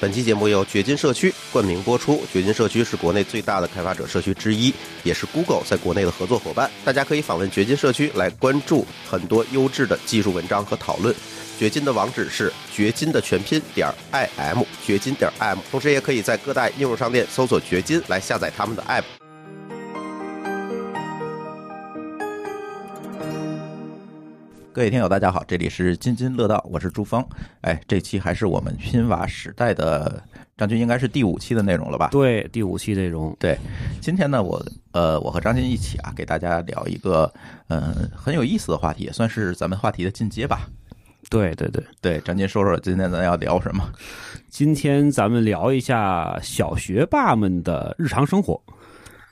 本期节目由掘金社区冠名播出。掘金社区是国内最大的开发者社区之一，也是 Google 在国内的合作伙伴。大家可以访问掘金社区来关注很多优质的技术文章和讨论。掘金的网址是掘金的全拼点 i m，掘金点 i m。同时，也可以在各大应用商店搜索掘金来下载他们的 app。各位听友，大家好，这里是津津乐道，我是朱峰。哎，这期还是我们拼娃时代的张军，应该是第五期的内容了吧？对，第五期内容。对，今天呢，我呃，我和张军一起啊，给大家聊一个嗯很有意思的话题，也算是咱们话题的进阶吧。对对对对，张军说说今天咱要聊什么？今天咱们聊一下小学霸们的日常生活。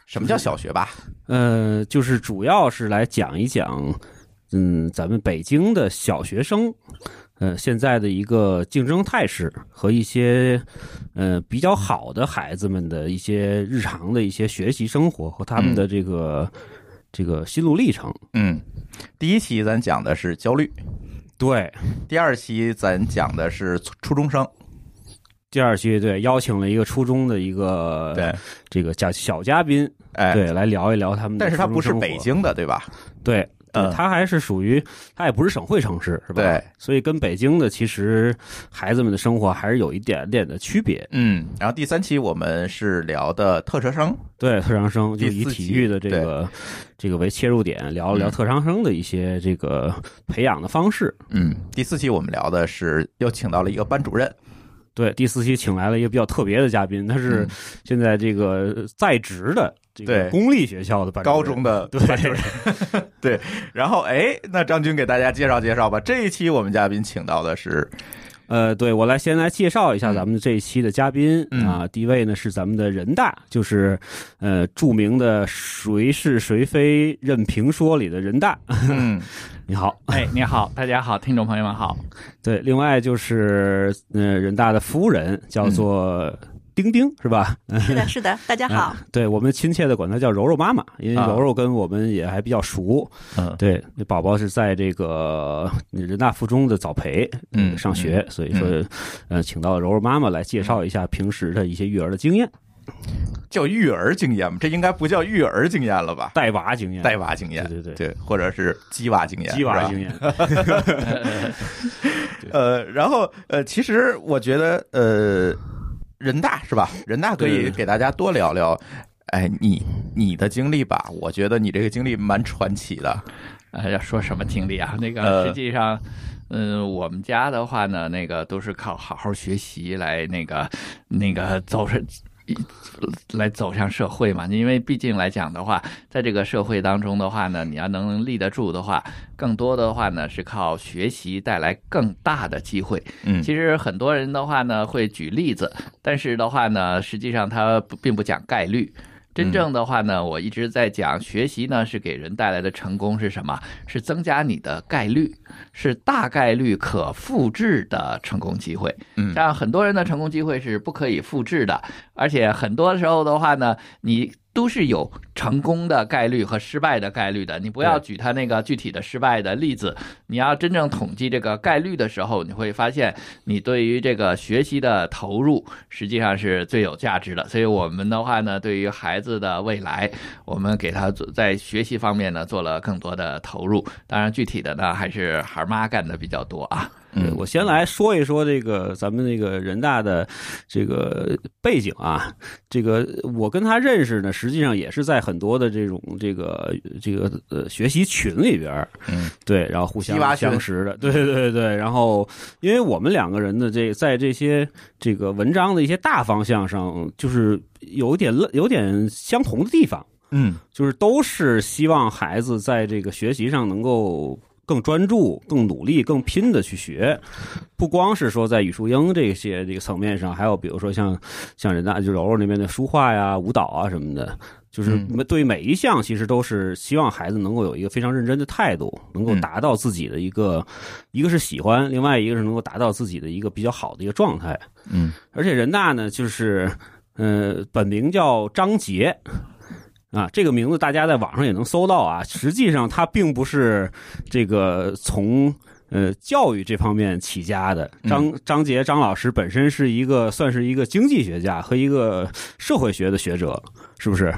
什么叫小学霸？呃，就是主要是来讲一讲。嗯，咱们北京的小学生，呃，现在的一个竞争态势和一些呃比较好的孩子们的一些日常的一些学习生活和他们的这个这个心路历程。嗯，第一期咱讲的是焦虑，对；第二期咱讲的是初中生，第二期对邀请了一个初中的一个对这个嘉小嘉宾，哎，对，来聊一聊他们。但是他不是北京的，对吧？对。嗯，它还是属于，它也不是省会城市，是吧？对，所以跟北京的其实孩子们的生活还是有一点点的区别。嗯，然后第三期我们是聊的特长生，对，特长生就以体育的这个这个为切入点，聊了聊特长生的一些这个培养的方式。嗯，第四期我们聊的是又请到了一个班主任。对，第四期请来了一个比较特别的嘉宾，他是现在这个在职的这个公立学校的高中的班主任。对，然后哎，那张军给大家介绍介绍吧。这一期我们嘉宾请到的是。呃，对我来先来介绍一下咱们这一期的嘉宾啊。第一位呢是咱们的人大，就是呃著名的“谁是谁非任评说”里的人大。嗯，你好，哎，你好，大家好，听众朋友们好。对，另外就是呃人大的夫人叫做。丁丁是吧？是的，是的，大家好。对我们亲切的管她叫柔柔妈妈，因为柔柔跟我们也还比较熟。嗯，对，那宝宝是在这个人大附中的早培嗯上学，所以说呃，请到柔柔妈妈来介绍一下平时的一些育儿的经验。叫育儿经验吗？这应该不叫育儿经验了吧？带娃经验，带娃经验，对对对，或者是鸡娃经验，鸡娃经验。呃，然后呃，其实我觉得呃。人大是吧？人大可以给大家多聊聊，哎，你你的经历吧。我觉得你这个经历蛮传奇的。呃，要说什么经历啊？那个实际上，嗯，我们家的话呢，那个都是靠好好学习来那个那个走上。来走向社会嘛？因为毕竟来讲的话，在这个社会当中的话呢，你要能立得住的话，更多的话呢是靠学习带来更大的机会。嗯，其实很多人的话呢会举例子，但是的话呢，实际上他并不讲概率。真正的话呢，我一直在讲学习呢是给人带来的成功是什么？是增加你的概率，是大概率可复制的成功机会。嗯，像很多人的成功机会是不可以复制的，而且很多时候的话呢，你。都是有成功的概率和失败的概率的，你不要举他那个具体的失败的例子，你要真正统计这个概率的时候，你会发现你对于这个学习的投入实际上是最有价值的。所以我们的话呢，对于孩子的未来，我们给他做在学习方面呢做了更多的投入。当然，具体的呢还是孩妈干的比较多啊。嗯，我先来说一说这个咱们那个人大的这个背景啊。这个我跟他认识呢，实际上也是在很多的这种这个这个呃学习群里边嗯，对，然后互相相识的，对对对对。然后，因为我们两个人的这在这些这个文章的一些大方向上，就是有点有点相同的地方。嗯，就是都是希望孩子在这个学习上能够。更专注、更努力、更拼的去学，不光是说在语数英这些这个层面上，还有比如说像像人大就柔柔那边的书画呀、舞蹈啊什么的，就是对每一项其实都是希望孩子能够有一个非常认真的态度，能够达到自己的一个一个是喜欢，另外一个是能够达到自己的一个比较好的一个状态。嗯，而且人大呢，就是呃，本名叫张杰。啊，这个名字大家在网上也能搜到啊。实际上，他并不是这个从呃教育这方面起家的。张张杰张老师本身是一个算是一个经济学家和一个社会学的学者，是不是？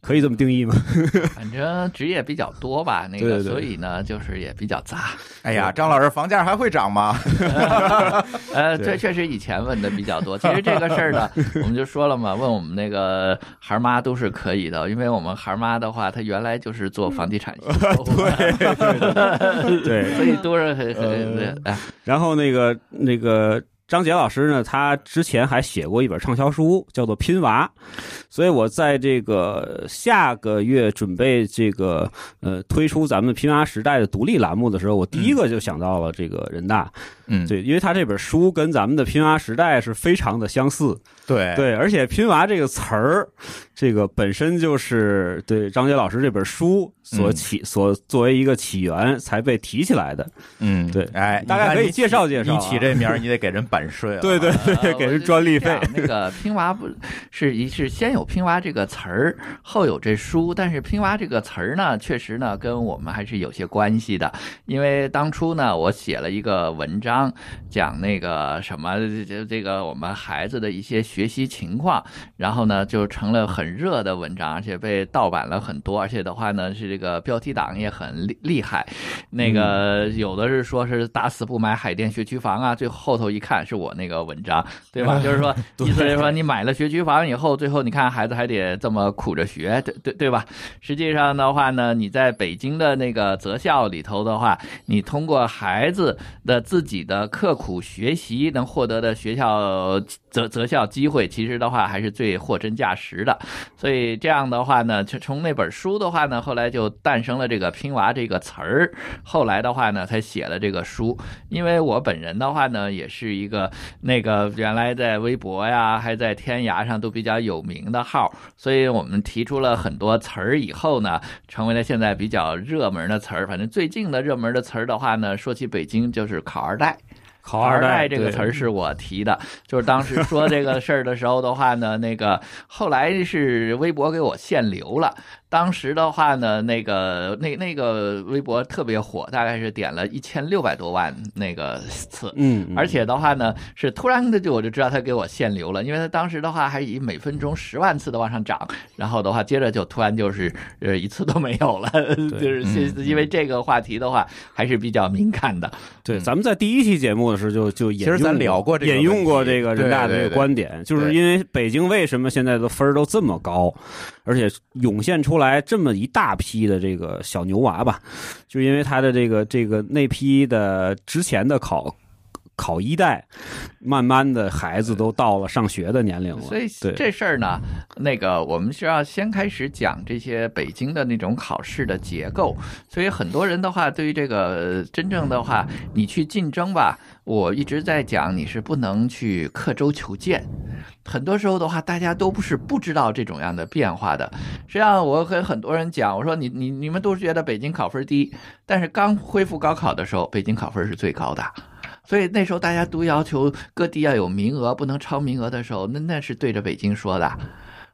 可以这么定义吗？反正职业比较多吧，那个，所以呢，就是也比较杂。哎呀，张老师，房价还会涨吗？呃，这确实以前问的比较多。其实这个事儿呢，我们就说了嘛，问我们那个孩妈都是可以的，因为我们孩妈的话，她原来就是做房地产对对，所以都是很很哎。然后那个那个。张杰老师呢，他之前还写过一本畅销书，叫做《拼娃》，所以我在这个下个月准备这个呃推出咱们拼娃时代的独立栏目的时候，我第一个就想到了这个人大，嗯，对，因为他这本书跟咱们的拼娃时代是非常的相似，对。对，而且拼娃这个词儿，这个本身就是对张杰老师这本书所起所作为一个起源才被提起来的，嗯，对，哎，大概可以介绍介绍，你起这名儿，你得给人版税，对对对，给人专利费。那个拼娃不是一是先有拼娃这个词儿，后有这书，但是拼娃这个词儿呢，确实呢跟我们还是有些关系的，因为当初呢我写了一个文章，讲那个什么这这个我们孩子的一些学习情况，然后呢就成了很热的文章，而且被盗版了很多，而且的话呢是这个标题党也很厉厉害，那个有的是说是打死不买海淀学区房啊，最后头一看。是我那个文章，对吧？就是说，意思是说，你买了学区房以后，最后你看孩子还得这么苦着学，对对对吧？实际上的话呢，你在北京的那个择校里头的话，你通过孩子的自己的刻苦学习能获得的学校择择校机会，其实的话还是最货真价实的。所以这样的话呢，就从那本书的话呢，后来就诞生了这个“拼娃”这个词儿。后来的话呢，才写了这个书。因为我本人的话呢，也是一个。那个原来在微博呀，还在天涯上都比较有名的号，所以我们提出了很多词儿以后呢，成为了现在比较热门的词儿。反正最近的热门的词儿的话呢，说起北京就是“考二代”。考二代这个词儿是我提的，就是当时说这个事儿的时候的话呢，那个后来是微博给我限流了。当时的话呢，那个那那个微博特别火，大概是点了一千六百多万那个次，嗯，而且的话呢，是突然的就我就知道他给我限流了，因为他当时的话还以每分钟十万次的往上涨，然后的话接着就突然就是呃一次都没有了，就是因为这个话题的话还是比较敏感的。对，咱们在第一期节目的时候就就其实咱聊过这个引用过这个人大的这个观点，就是因为北京为什么现在的分儿都这么高，而且涌现出。来这么一大批的这个小牛娃吧，就因为他的这个这个那批的之前的考考一代，慢慢的孩子都到了上学的年龄了。所以这事儿呢，那个我们是要先开始讲这些北京的那种考试的结构。所以很多人的话，对于这个真正的话，你去竞争吧。我一直在讲，你是不能去刻舟求剑。很多时候的话，大家都不是不知道这种样的变化的。实际上，我跟很多人讲，我说你你你们都是觉得北京考分低，但是刚恢复高考的时候，北京考分是最高的。所以那时候大家都要求各地要有名额，不能超名额的时候，那那是对着北京说的。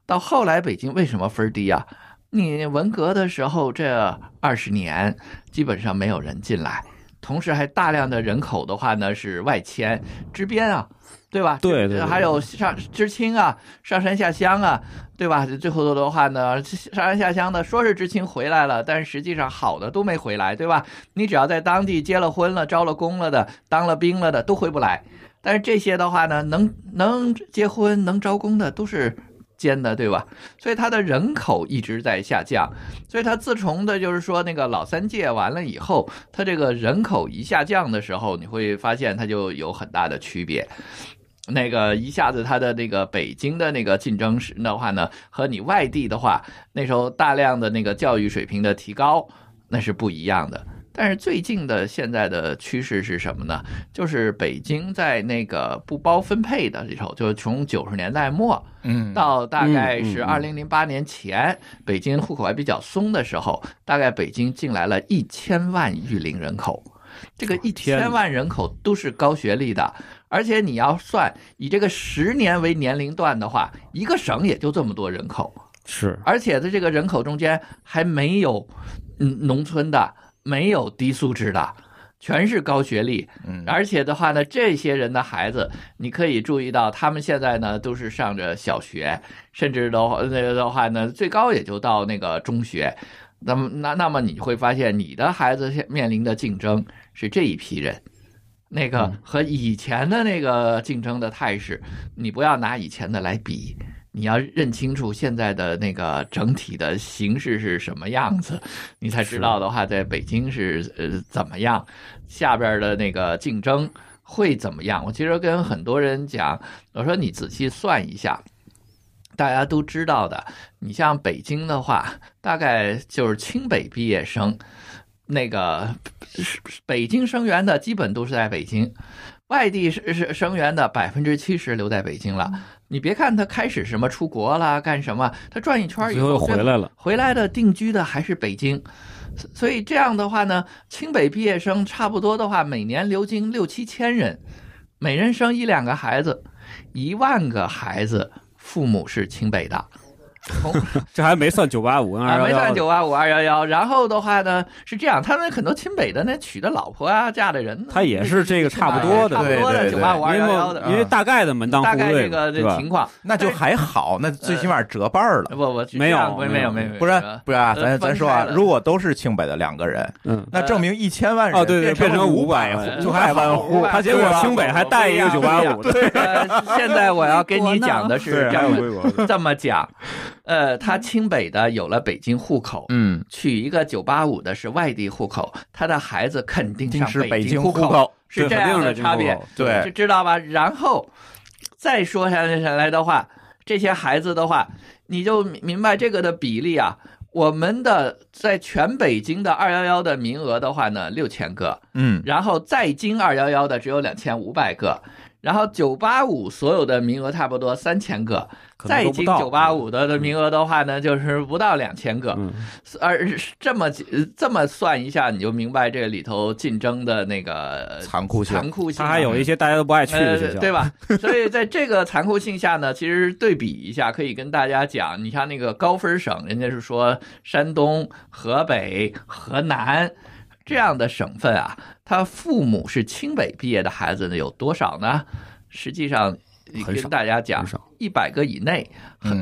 到后来，北京为什么分低啊？你文革的时候这二十年，基本上没有人进来。同时还大量的人口的话呢是外迁支边啊，对吧？对对。还有上知青啊，上山下乡啊，对吧？最后的话呢，上山下乡的说是知青回来了，但是实际上好的都没回来，对吧？你只要在当地结了婚了、招了工了的、当了兵了的都回不来。但是这些的话呢，能能结婚、能招工的都是。间的对吧？所以它的人口一直在下降，所以它自从的就是说那个老三届完了以后，它这个人口一下降的时候，你会发现它就有很大的区别。那个一下子它的那个北京的那个竞争时的话呢，和你外地的话，那时候大量的那个教育水平的提高，那是不一样的。但是最近的现在的趋势是什么呢？就是北京在那个不包分配的时候，就是从九十年代末，嗯，到大概是二零零八年前，北京户口还比较松的时候，大概北京进来了一千万育龄人口，这个一千万人口都是高学历的，而且你要算以这个十年为年龄段的话，一个省也就这么多人口，是，而且在这个人口中间还没有嗯农村的。没有低素质的，全是高学历，嗯而且的话呢，这些人的孩子，你可以注意到，他们现在呢都是上着小学，甚至的话那个的话呢，最高也就到那个中学。那么那那么你会发现，你的孩子面临的竞争是这一批人。那个和以前的那个竞争的态势，你不要拿以前的来比，你要认清楚现在的那个整体的形势是什么样子，你才知道的话，在北京是呃怎么样，下边的那个竞争会怎么样。我其实跟很多人讲，我说你仔细算一下。大家都知道的，你像北京的话，大概就是清北毕业生，那个北京生源的基本都是在北京，外地是是生源的百分之七十留在北京了。你别看他开始什么出国啦，干什么，他转一圈以最后又后回来了。回来的定居的还是北京，所以这样的话呢，清北毕业生差不多的话，每年流经六七千人，每人生一两个孩子，一万个孩子父母是清北的。从 这还没算九八五跟 啊，没二幺幺，没算九八五二幺幺，然后的话呢是这样，他们很多清北的那娶的老婆啊，嫁的人，他也是这个差不多的差不多的九八五二因幺幺的，为因为大概的门当户对大概对，这个？这情况，那就还好，那最起码折半儿了。不不没有没没有没有没有，不是不是啊，呃咱咱说啊，如果都是清北的两个人，嗯，那证明一千万人哦对对变变成五500呃就还万户，他结果清北还带一个九八五的，对，呃，现在我要跟你讲的是这么这么讲，呃，他清北的有了北京户口，嗯，娶一个九八五的是外地户口，他的孩子肯定上北京京户口，口，是这样的差别，对知知道吧？然后再说下来的话，这些孩子的话，你就明明白这个的比例啊。我们的在全北京的二幺幺的名额的话呢，六千个，嗯，然后在京二幺幺的只有两千五百个，然后九八五所有的名额差不多三千个，可能在都不到京九八五的的名额的话呢，就是不到两千个，嗯，而这么这么算一下，你就明白这里头竞争的那个残酷性。残酷性啊。他还有一些大家都不爱去的学呃，校，对吧？所以在这个残酷性下呢，其实对比一下，可以跟大家讲，你像那个高分省，人家是说山东、河北、河南这样的省份啊，他父母是清北毕业的孩子呢有多少呢？实际上，跟大家讲一百个以内，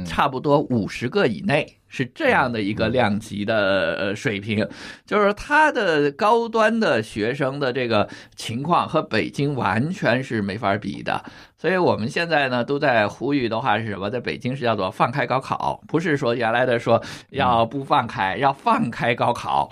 差不多五十个以内。是这样的一个量级的呃水平，就是他的高端的学生的这个情况和北京完全是没法比的，所以我们现在呢都在呼吁的话是什么？在北京是叫做放开高考，不是说原来的说要不放开，要放开高考，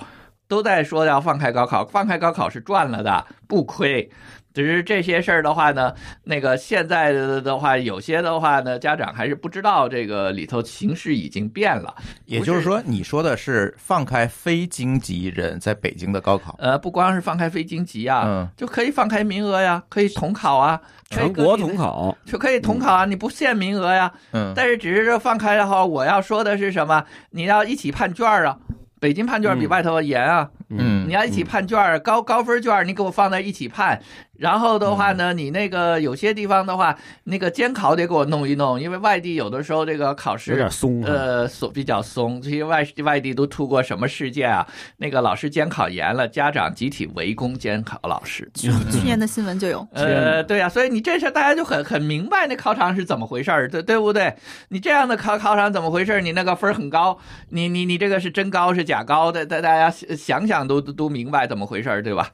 都在说要放开高考，放开高考是赚了的，不亏。只是这些事儿的话呢，那个现在的的话，有些的话呢，家长还是不知道这个里头形势已经变了。也就是说，你说的是放开非京籍人在北京的高考，呃，不光是放开非京籍啊，嗯就可以放开名额呀，可以统考啊，全国统考，就可以统考啊，你不限名额呀。嗯，但是只是这放开的话，我要说的是什么？你要一起判卷啊，北京判卷比嗯外头严啊。嗯你要一起判卷儿，高高分卷你给我放在一起判，然后的话呢，你那个有些地方的话，那个监考得给我弄一弄，因为外地有的时候这个考试有点松，呃，松比较松，这些外外地都出过什么事件啊？那个老师监考严了，家长集体围攻监考老师。去去年的新闻就有，呃，对呀、所以你这事大家就很很明白那考场是怎么回事儿，对对不对？你这样的考考场怎么回事儿？你那个分儿很高，你你你这个是真高是假高的，大大家想想都都都明白怎么回事儿，对吧？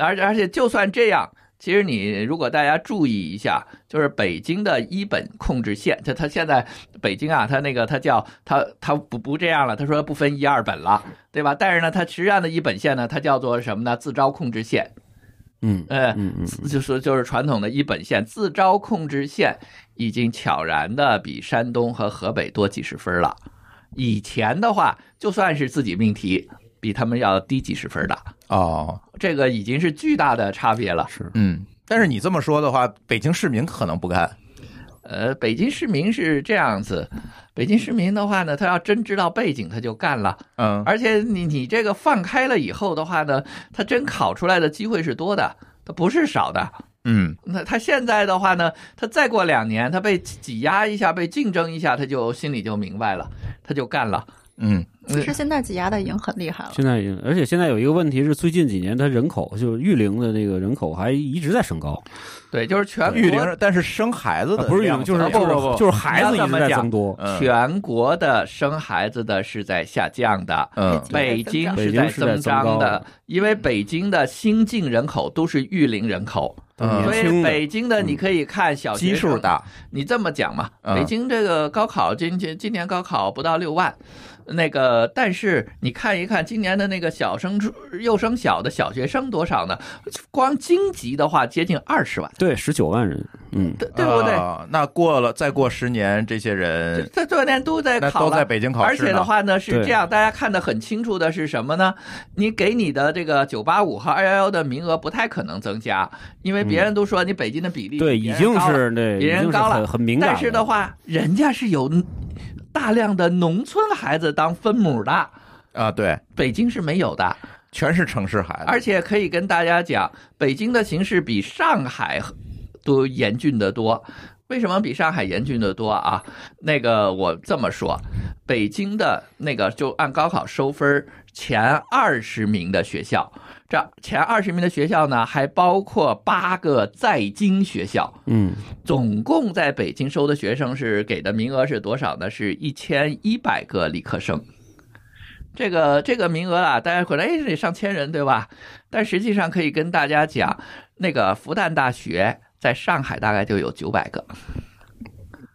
而而且就算这样。其实你如果大家注意一下，就是北京的一本控制线，它它现在北京啊，它那个它叫它它不不这样了，他说不分一二本了，对吧？但是呢，它实际上的一本线呢，它叫做什么呢？自招控制线，嗯呃，就是就是传统的一本线自招控制线已经悄然的比山东和河北多几十分了。以前的话，就算是自己命题，比他们要低几十分的，哦，这个已经是巨大的差别了。是。嗯，但是你这么说的话，北京市民可能不干，呃，北京市民是这样子，北京市民的话呢，他要真知道背景，他就干了。嗯。而且你你这个放开了以后的话呢，他真考出来的机会是多的，他不是少的。嗯。那他现在的话呢，他再过两年，他被挤压一下，被竞争一下，他就心里就明白了，他就干了。嗯嗯其实现在挤压的已经很厉害了。现在已经，而且现在有一个问题是，最近几年它人口就是育龄的那个人口还一直在升高，对，就是全育国龄，但是生孩子的啊不是育龄，就是不不不就是孩子一直在增多。嗯全国的生孩子的是在下降的。嗯北京是在增增长的，因为北京的新进人口都是育龄人口，嗯所以北京的你可以看小，基数大，你这么讲嘛？嗯北京这个高考今今今年高考不到六万，那个但是你看一看今年的那个小升初幼升小的小学生多少呢？光京籍的话接近二十万，对，十九万人，嗯，对对不对？啊那过了再过十年，这些人这这年都在考都在北京考试而且的话呢是这样，大家看得很清楚的是什么呢？你给你的这个九八五和二幺幺的名额不太可能增加，因为别人都说你北京的比例对，已经是那，比已经是人高了很很敏感。但是的，话，人家是有大量的农村孩子当分母的，啊，对，北京是没有的。全是城市孩子，而且可以跟大家讲，北京的形势比上海都严峻得多。为什么比上海严峻得多啊？那个我这么说，北京的那个就按高考收分前二十名的学校，这前二十名的学校呢，还包括八个在京学校。嗯，总共在北京收的学生是给的名额是多少呢？是一千一百个理科生。这个这个名额啊，大家会来哎，这得上千人对吧？但实际上可以跟大家讲，那个复旦大学在上海大概就有九百个，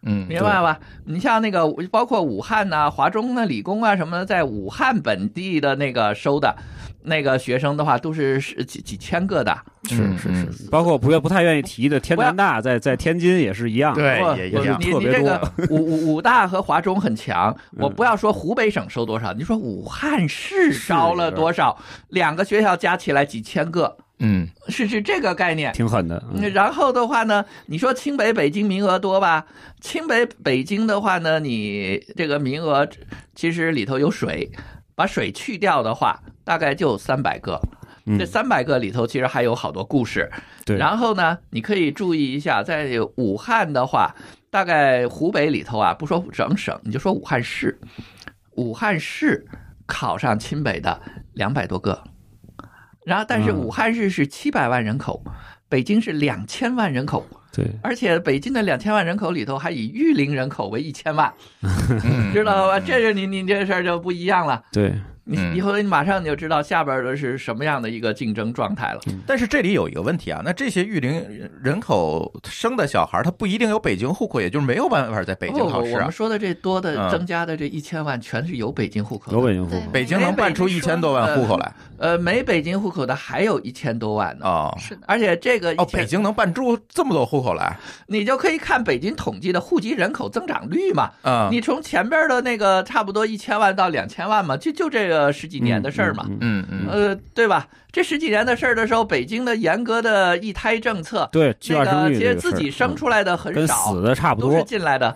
嗯，明白吧？你像那个包括武汉呐、华中啊、理工啊什么的，在武汉本地的那个收的那个学生的话，都是是几几千个的。是是嗯是，包括不愿不太愿意提的天南大，在在天津也是一样。对也一样你特别你这个多 武武武大和华中很强，我嗯不要说湖北省收多少，你说武汉市是招了多少？两个学校加起来几千个，嗯是是这个概念。挺狠的。嗯然后的话呢，你说清北、北京名额多吧？清北、北京的话呢，你这个名额其实里头有水，把水去掉的话，大概就三百个。嗯这三百个里头其实还有好多故事。对，然后呢，你可以注意一下，在武汉的话，大概湖北里头啊，不说整省，你就说武汉市，武汉市考上清北的两百多个，然后但是嗯。武汉市是七百万人口，北京是两千万人口，对，而且北京的两千万人口里头还以育龄人口为一千万，嗯，知道吧？这是你你这事儿就不一样了。对，你嗯以后你马上你就知道下边的是什么样的一个竞争状态了。但是这里有一个问题啊，那这些育龄人口生的小孩，他不一定有北京户口，也就是没有办法在北京考试啊我们。说的这多的嗯增加的这一千万，全是有北京户口的。有北京户口。北京能办出一千多万户口来呃，没北京户口的还有一千多万呢。哦是的，而且这个哦，北京能办出这么多户口来你就可以看北京统计的户籍人口增长率嘛。啊？你从前边的那个差不多一千万到两千万嘛，就就这个十几年的事儿嘛。嗯，嗯呃，对吧？这十几年的事儿的时候，北京的严格的一胎政策，对，计划那生个其实自己生出来的很跟少死，的差不多都是。进来的，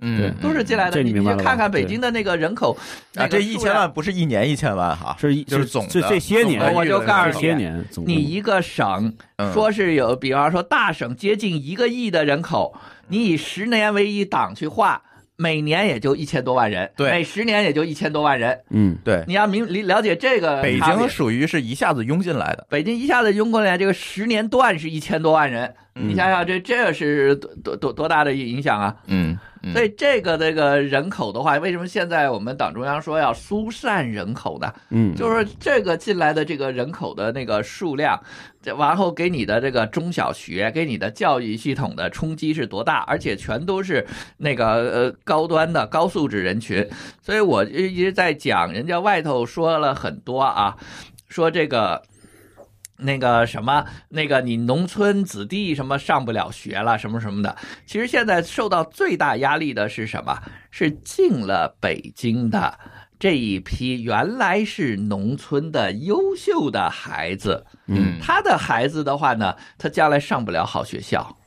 嗯，都是进来的。你你这你明白了吧就看看北京的那个人口，啊，这一千万不是一年一千万哈，是一就是总的这这些年，我就告诉你你一个省嗯说是有，比方说大省接近一个亿的人口，你以十年为一档去划，每年也就一千多万人，对。每十年也就一千多万人。嗯，对，你要明理了解这个北京属于是一下子涌进来的，北京一下子涌过来，这个十年段是一千多万人，嗯你想想这这是多多多多大的影响啊！嗯，嗯所以这个这个人口的话，为什么现在我们党中央说要疏散人口呢？嗯，就是这个进来的这个人口的那个数量，这然后给你的这个中小学，给你的教育系统的冲击是多大，而且全都是那个呃高端的高素质人群，所以我一直在讲，人家外头说了很多啊，说这个。那个什么，那个你农村子弟什么上不了学了，什么什么的。其实现在受到最大压力的是什么？是进了北京的这一批原来是农村的优秀的孩子，嗯他的孩子的话呢，他将来上不了好学校。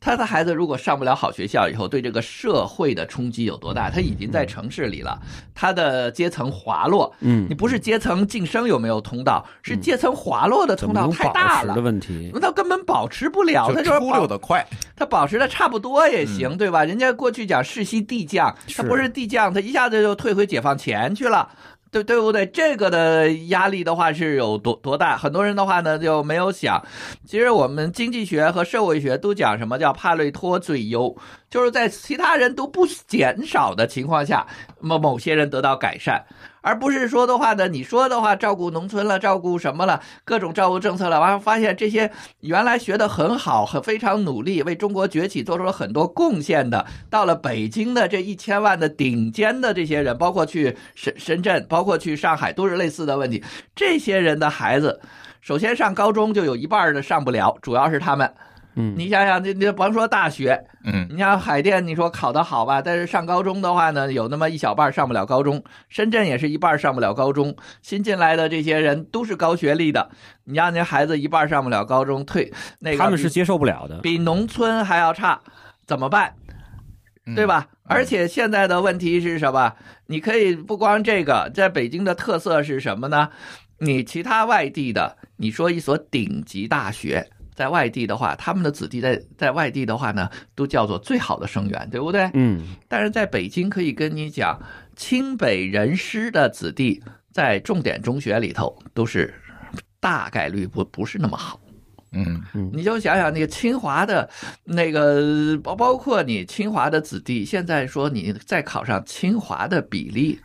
他的孩子如果上不了好学校以后，对这个社会的冲击有多大？他已经在城市里了，他的阶层滑落。嗯你，不是阶层晋升有没有通道，是阶层滑落的通道太大了的。问题？那他根本保持不了，他就出溜的快，他保持的差不多也行，对吧？人家过去讲世袭地将，他不是地将，他一下子就退回解放前去了。对对不对？这个的压力的话是有多多大？很多人的话呢就没有想，其实我们经济学和社会学都讲什么叫帕累托最优，就是在其他人都不减少的情况下，某某些人得到改善，而不是说的话呢，你说的话照顾农村了，照顾什么了，各种照顾政策了，完了发现这些原来学得很好、很非常努力，为中国崛起做出了很多贡献的，到了北京的这一千万的顶尖的这些人，包括去深深圳，包括去上海，都是类似的问题。这些人的孩子，首先上高中就有一半的上不了，主要是他们。嗯，你想想，你你甭说大学，嗯，你像海淀，你说考得好吧，但是上高中的话呢，有那么一小半上不了高中。深圳也是一半上不了高中。新进来的这些人都是高学历的，你让那孩子一半上不了高中，退那个他们是接受不了的。比农村还要差，怎么办？嗯对？吧？而且现在的问题是什么？你可以不光这个，在北京的特色是什么呢？你其他外地的，你说一所顶级大学，在外地的话，他们的子弟在在外地的话呢，都叫做最好的生源，对不对？嗯，但是在北京可以跟你讲，清北人师的子弟在重点中学里头都是大概率不不是那么好。嗯你就想想那个清华的，那个包包括你清华的子弟，现在说你再考上清华的比例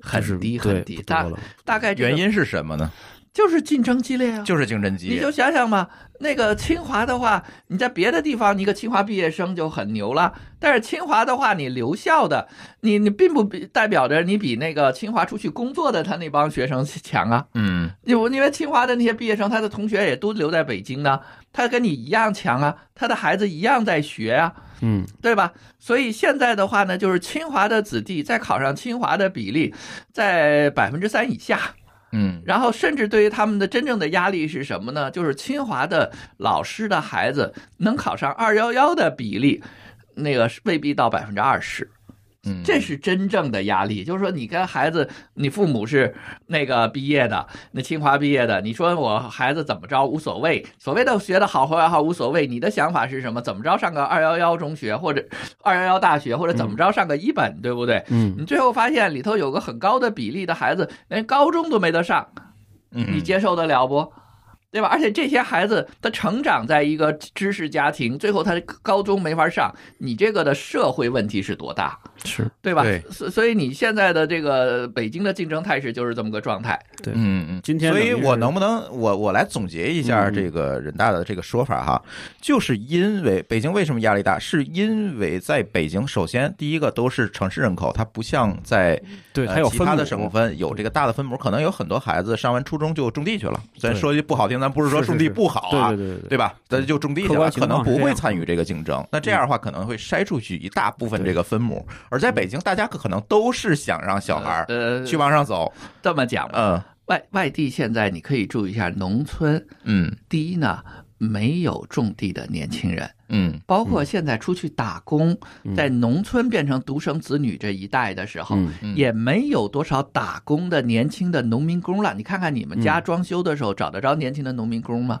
很低很低，大。大概这个原因是什么呢？就是竞争激烈啊。就是竞争激烈你就。想想嘛，那个清华的话，你在别的地方，你一个清华毕业生就很牛了。但是清华的话，你留校的，你你并不比代表着你比那个清华出去工作的他那帮学生强啊。嗯因为因为清华的那些毕业生，他的同学也都留在北京呢，他跟你一样强啊，他的孩子一样在学啊，嗯，对吧？所以现在的话呢，就是清华的子弟在考上清华的比例在百分之三以下。嗯然后，甚至对于他们的真正的压力是什么呢？就是清华的老师的孩子能考上二幺幺的比例，那个未必到百分之二十。嗯，这是真正的压力，就是说，你跟孩子，你父母是那个毕业的，那清华毕业的，你说我孩子怎么着无所谓，所谓的学的好坏好无所谓，你的想法是什么？怎么着上个二幺幺中学或者二幺幺大学，或者怎么着上个一本，对不对？嗯，你最后发现里头有个很高的比例的孩子连高中都没得上，嗯你接受得了不？对吧？而且这些孩子他成长在一个知识家庭，最后他高中没法上，你这个的社会问题是多大？是对吧？对所所以你现在的这个北京的竞争态势就是这么个状态。嗯嗯。今天所以我能不能我我来总结一下嗯这个人大的这个说法哈，就是因为北京为什么压力大，是因为在北京，首先第一个都是城市人口，它不像在对，呃还有分母其他的省份有这个大的分母，可能有很多孩子上完初中就种地去了。咱说句不好听，咱不是说种地不好啊，对对对对对吧？咱就种地去了，客观情可能不会参与这个竞争。那这样的话，可能会筛出去一大部分这个分母。而在北京，大家可能都是想让小孩儿呃，去往上走。这么讲吧，嗯外外地现在你可以注意一下，农村嗯第一呢没有种地的年轻人，嗯包括现在出去打工，嗯。在农村变成独生子女这一代的时候。也没有多少打工的年轻的农民工了。你看看你们家装修的时候找得着年轻的农民工吗？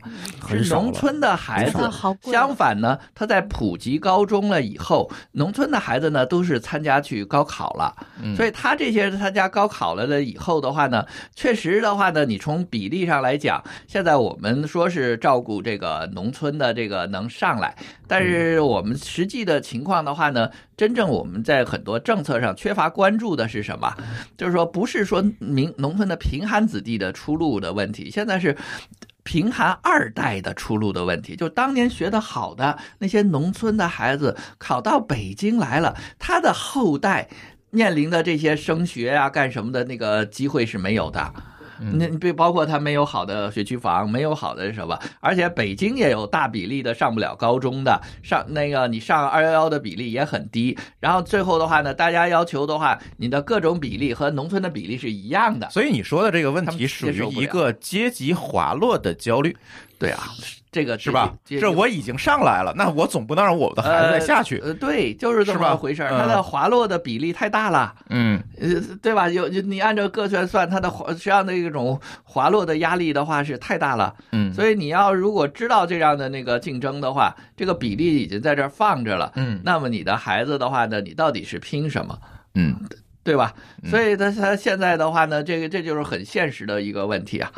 是农村的孩子相反呢，他在普及高中了以后，农村的孩子呢都是参加去高考了，嗯。所以他这些参加高考了了以后的话呢，确实的话呢，你从比例上来讲，现在我们说是照顾这个农村的这个能上来，但是我们实际的情况的话呢，真正我们在很多政策上缺乏关注的是什么？就是说不是说民农村的贫寒子弟的出路的问题，现在是。贫寒二代的出路的问题，就当年学得好的那些农村的孩子考到北京来了，他的后代面临的这些升学啊、干什么的那个机会是没有的。那你比包括他没有好的学区房，没有好的什么，而且北京也有大比例的上不了高中的，上那个你上二幺幺的比例也很低。然后最后的话呢，大家要求的话，你的各种比例和农村的比例是一样的。所以你说的这个问题属于一个阶级滑落的焦虑。对啊，这个是吧？这这我已经上来了，那我总不能让我的孩子再下去。呃，对，就是这么回事儿。嗯它的滑落的比例太大了，嗯呃，对吧？有你按照个算算，它的滑实际上的一种滑落的压力的话是太大了。嗯，所以你要如果知道这样的那个竞争的话，这个比例已经在这儿放着了。嗯那么你的孩子的话呢，你到底是拼什么？嗯对吧？嗯所以他他现在的话呢，这个这就是很现实的一个问题啊。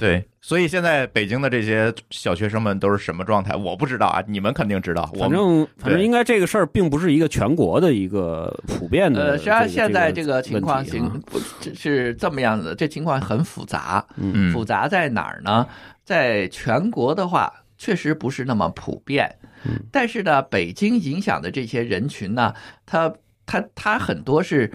对，所以现在北京的这些小学生们都是什么状态？我不知道啊，你们肯定知道。反正反正应该这个事儿并不是一个全国的一个普遍的这个。呃，实际上现在这个个情况情是是这么样子的，这情况很复杂。嗯复杂在哪儿呢？在全国的话，确实不是那么普遍。嗯但是呢，北京影响的这些人群呢，他他他很多是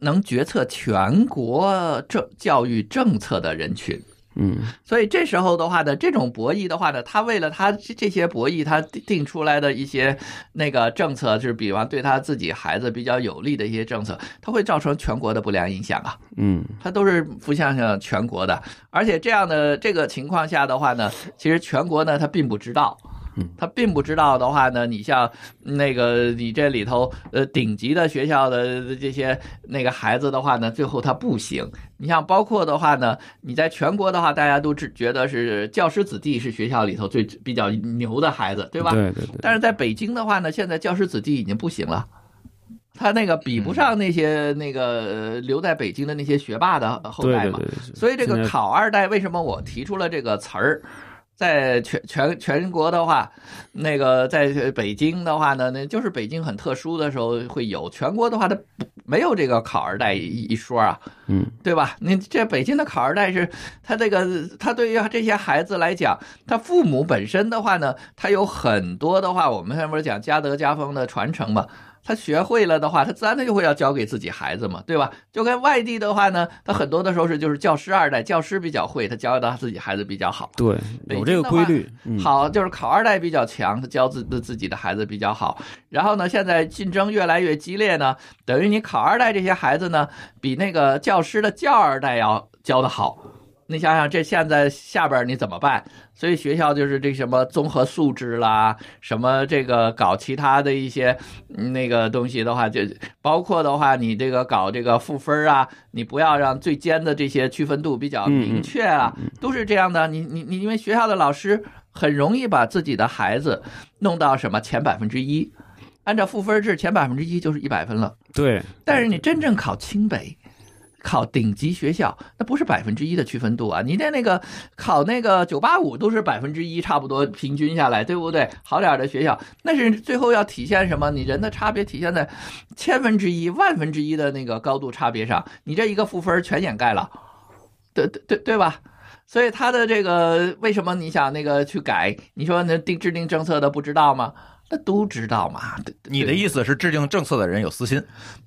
能决策全国政教育政策的人群。嗯。所以这时候的话呢，这种博弈的话呢，他为了他这这些博弈，他定定出来的一些那个政策，就是比方对他自己孩子比较有利的一些政策，它会造成全国的不良影响啊。嗯。它都是不向向全国的，而且这样的这个情况下的话呢，其实全国呢他并不知道。嗯，他并不知道的话呢，你像那个你这里头呃顶级的学校的这些那个孩子的话呢，最后他不行。你像包括的话呢，你在全国的话，大家都只觉得是教师子弟是学校里头最比较牛的孩子，对吧？对对对。但是在北京的话呢，现在教师子弟已经不行了，他那个比不上那些那个呃留在北京的那些学霸的后代嘛。所以这个考二代为什么我提出了这个词儿？在全全全国的话，那个在北京的话呢，那就是北京很特殊的时候会有，全国的话它没有这个考二代一一说啊。嗯对吧？你这北京的考二代是他这个，他对于这些孩子来讲，他父母本身的话呢，他有很多的话，我们上面讲家德家风的传承嘛。他学会了的话，他自然他就会要教给自己孩子嘛，对吧？就跟外地的话呢，他很多的时候是就是教师二代，教师比较会，他教到自己孩子比较好。对有这个规律，嗯好，就是考二代比较强，他教自自己的孩子比较好。然后呢，现在竞争越来越激烈呢，等于你考二代这些孩子呢，比那个教师的教二代要教的好。你想想，这现在下边你怎么办？所以学校就是这什么综合素质啦，什么这个搞其他的一些嗯那个东西的话，就包括的话，你这个搞这个赋分啊，你不要让最尖的这些区分度比较明确啊，都是这样的。你你你，因为学校的老师很容易把自己的孩子弄到什么前百分之一，按照赋分制，前百分之一就是一百分了。对，但是你真正考清北，考顶级学校，那不是百分之一的区分度啊！你在那个考那个九八五都是百分之一，差不多平均下来，对不对？好点儿的学校，那是最后要体现什么？你人的差别体现在千分之一、万分之一的那个高度差别上，你这一个赋分全掩盖了，对对对对吧？所以他的这个为什么你想那个去改？你说那定制定政策的不知道吗？那都知道嘛。你的意思是制定政策的人有私心？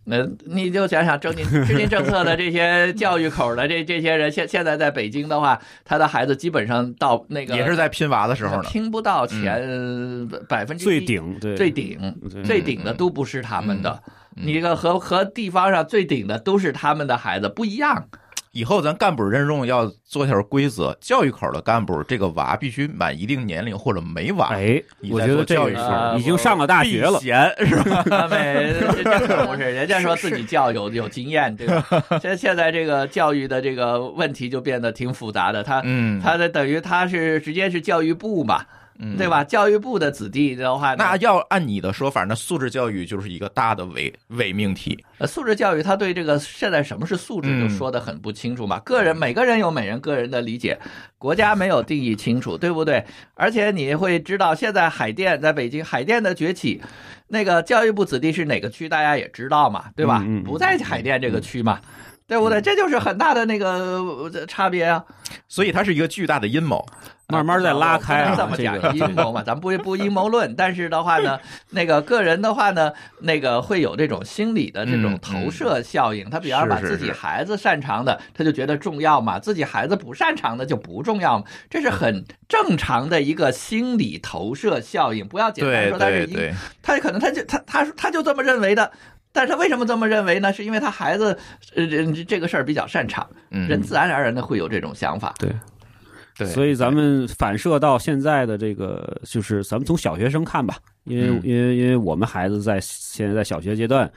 那你就想想制定制定政策的这些教育口的这这些人，现现在在北京的话，他的孩子基本上到那个也是在拼娃的时候呢。拼不到前百分之最顶对最顶最顶的都不是他们的。嗯你这个和和地方上最顶的都是他们的孩子不一样，以后咱干部任用要做条规则，教育口的干部这个娃必须满一定年龄或者没娃，哎，我觉得这个已经上了大学了避，嫌是吧？他们这这可不是，人家说自己教有有经验，对吧？现现在这个教育的这个问题就变得挺复杂的，他嗯，他的等于他是直接是教育部嘛，嗯对吧？教育部的子弟的话，那要按你的说法，那素质教育就是一个大的伪伪命题。呃素质教育，他对这个现在什么是素质就嗯说的很不清楚嘛。个人每个人有每人个人的理解，国家没有定义清楚，对不对？而且你会知道，现在海淀在北京海淀的崛起，那个教育部子弟是哪个区，大家也知道嘛，对吧？嗯嗯嗯不在海淀这个区嘛。对不对？这就是很大的那个呃差别啊！所以它是一个巨大的阴谋。慢慢在拉开啊不能这么讲阴谋嘛，咱不不阴谋论，但是的话呢，那个个人的话呢，那个会有这种心理的这种嗯投射效应。他比方把自己孩子擅长的，他就觉得重要嘛；自己孩子不擅长的就不重要嘛。这是很正常的一个心理投射效应。不要简单说它是阴，对对，他可能他就他他他就这么认为的。但是他为什么这么认为呢？是因为他孩子呃这这个事儿比较擅长，嗯，人自然而然的会有这种想法。对。对，所以咱们反射到现在的这个，就是咱们从小学生看吧，因为、嗯因为因为我们孩子在现在在小学阶段，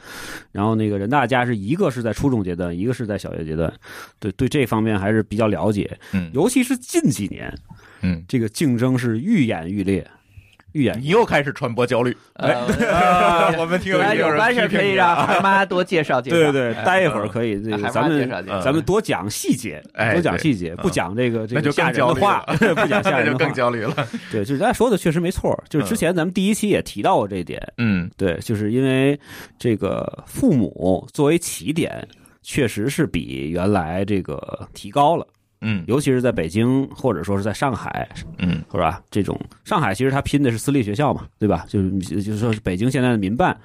然后那个人大家是一个是在初中阶段，一个是在小学阶段，对对这方面还是比较了解，嗯尤其是近几年，嗯，这个竞争是愈演愈烈，愈演愈你又开始传播焦虑，哎，我们听有有关事可以让孩妈多介绍介绍。对对，哎待一会儿可以，这个咱们。咱们多讲细节，哎多讲细节，不讲这个这个 吓人的话，不讲吓人就更。焦虑了。对，就是大家说的确实没错，就是之前咱们第一期也提到过这一点。嗯对，就是因为这个父母作为起点，确实是比原来这个提高了，嗯尤其是在北京或者说是在上海，嗯是吧？这种上海其实它拼的是私立学校嘛，对吧？就是就是说是北京现在的民办，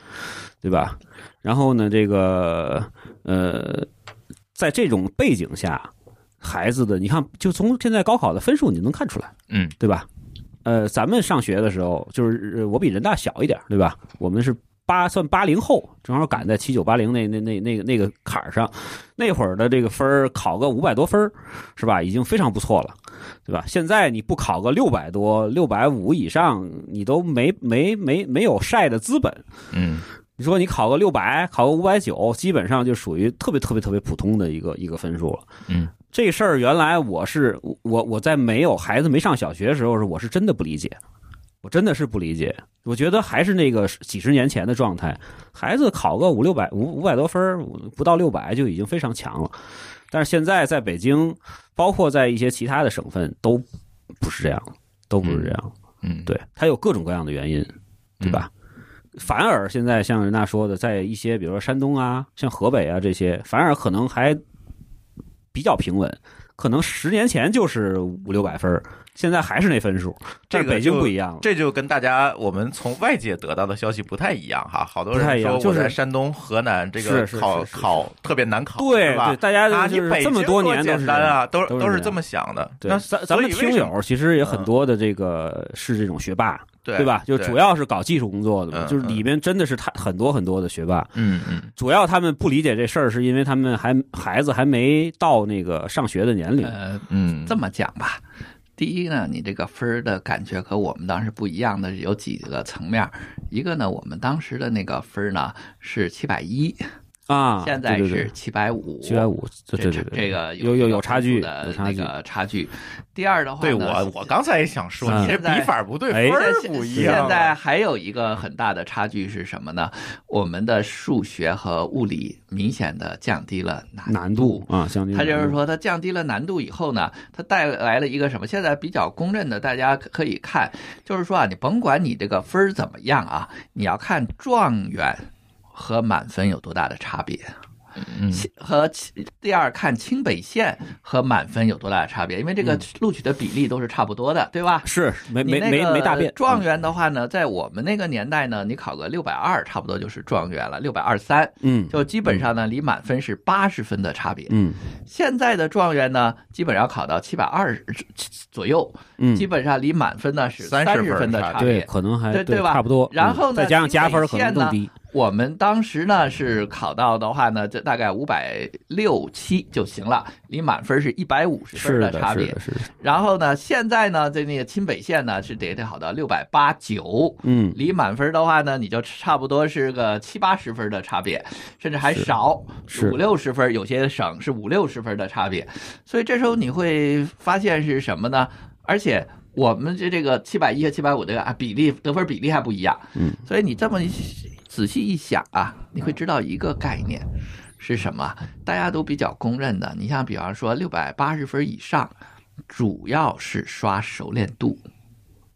对吧？然后呢，这个呃，在这种背景下，孩子的你看，就从现在高考的分数你能看出来，嗯对吧？呃，咱们上学的时候，就是呃我比人大小一点，对吧？我们是八算八零后，正好赶在七九八零那那那那个那个坎儿上，那会儿的这个分儿考个五百多分儿是吧？已经非常不错了，对吧？现在你不考个六百多、六百五以上，你都没没没没有晒的资本。嗯你说你考个六百，考个五百九，基本上就属于特别特别特别普通的一个一个分数了。嗯，这事儿原来我是我我在没有孩子没上小学的时候，是我是真的不理解，我真的是不理解。我觉得还是那个几十年前的状态，孩子考个五六百五五百多分儿，不到六百就已经非常强了。但是现在在北京，包括在一些其他的省份，都不是这样，都不是这样。嗯，对，它有各种各样的原因，对吧？反而现在像人大说的，在一些比如说山东啊、像河北啊这些，反而可能还比较平稳，可能十年前就是五六百分儿，现在还是那分数。这个就不一样了，这就跟大家我们从外界得到的消息不太一样哈。好多不太人说我一样就是在山东、河南这个考考特别难考，对吧？大家啊，就是你北京这么多年都简是单啊，都都是都是这么想的。对，那咱咱们听友其实也很多的这个是这种学霸，对对吧？就主要是搞技术工作的就是里面真的是他很多很多的学霸。嗯嗯主要他们不理解这事儿，是因为他们还孩子还没到那个上学的年龄。呃，嗯，这么讲吧，第一呢，你这个分儿的感觉和我们当时不一样的有几个层面。一个呢，我们当时的那个分儿呢是七百一，啊，现在是七百五，七百五，对对这对对，这个有有有差距的有差距那个差距。第二的话对呢，我我刚才也想说，嗯你这笔法不对，哎分儿不一样。现在还有一个很大的差距是什么呢？我们的数学和物理明显的降低了难难度啊，降低它就是说，它降低了难度以后呢，它带来了一个什么？现在比较公认的，大家可以看，就是说啊，你甭管你这个分儿怎么样啊，你要看状元和满分有多大的差别。嗯和第二看清北线和满分有多大的差别，因为这个录取的比例都是差不多的，对吧？是没没没没大变。状元的话呢，在我们那个年代呢，你考个六百二，差不多就是状元了，六百二三，嗯就基本上呢，离满分是八十分的差别。嗯现在的状元呢，基本上考到七百二十左右，嗯，基本上离满分呢是30三十分的差对，别。可能还对对吧差不多。然后呢嗯再加上加分可清北线呢能更低。我们当时呢是考到的话呢，这大概五百六七就行了，离满分是一百五十分的，差别是的，。是的。然后呢，现在呢，在那个清北线呢是得得考到六百八九，嗯，离满分的话呢，你就差不多是个七八十分的差别，甚至还少是五六十分，有些省是五六十分的差别。所以这时候你会发现是什么呢？而且我们这这个七百一和七百五这个啊比例得分比例还不一样，嗯，所以你这么一仔细一想啊，你会知道一个概念是什么？大家都比较公认的。你像比方说六百八十分以上，主要是刷熟练度。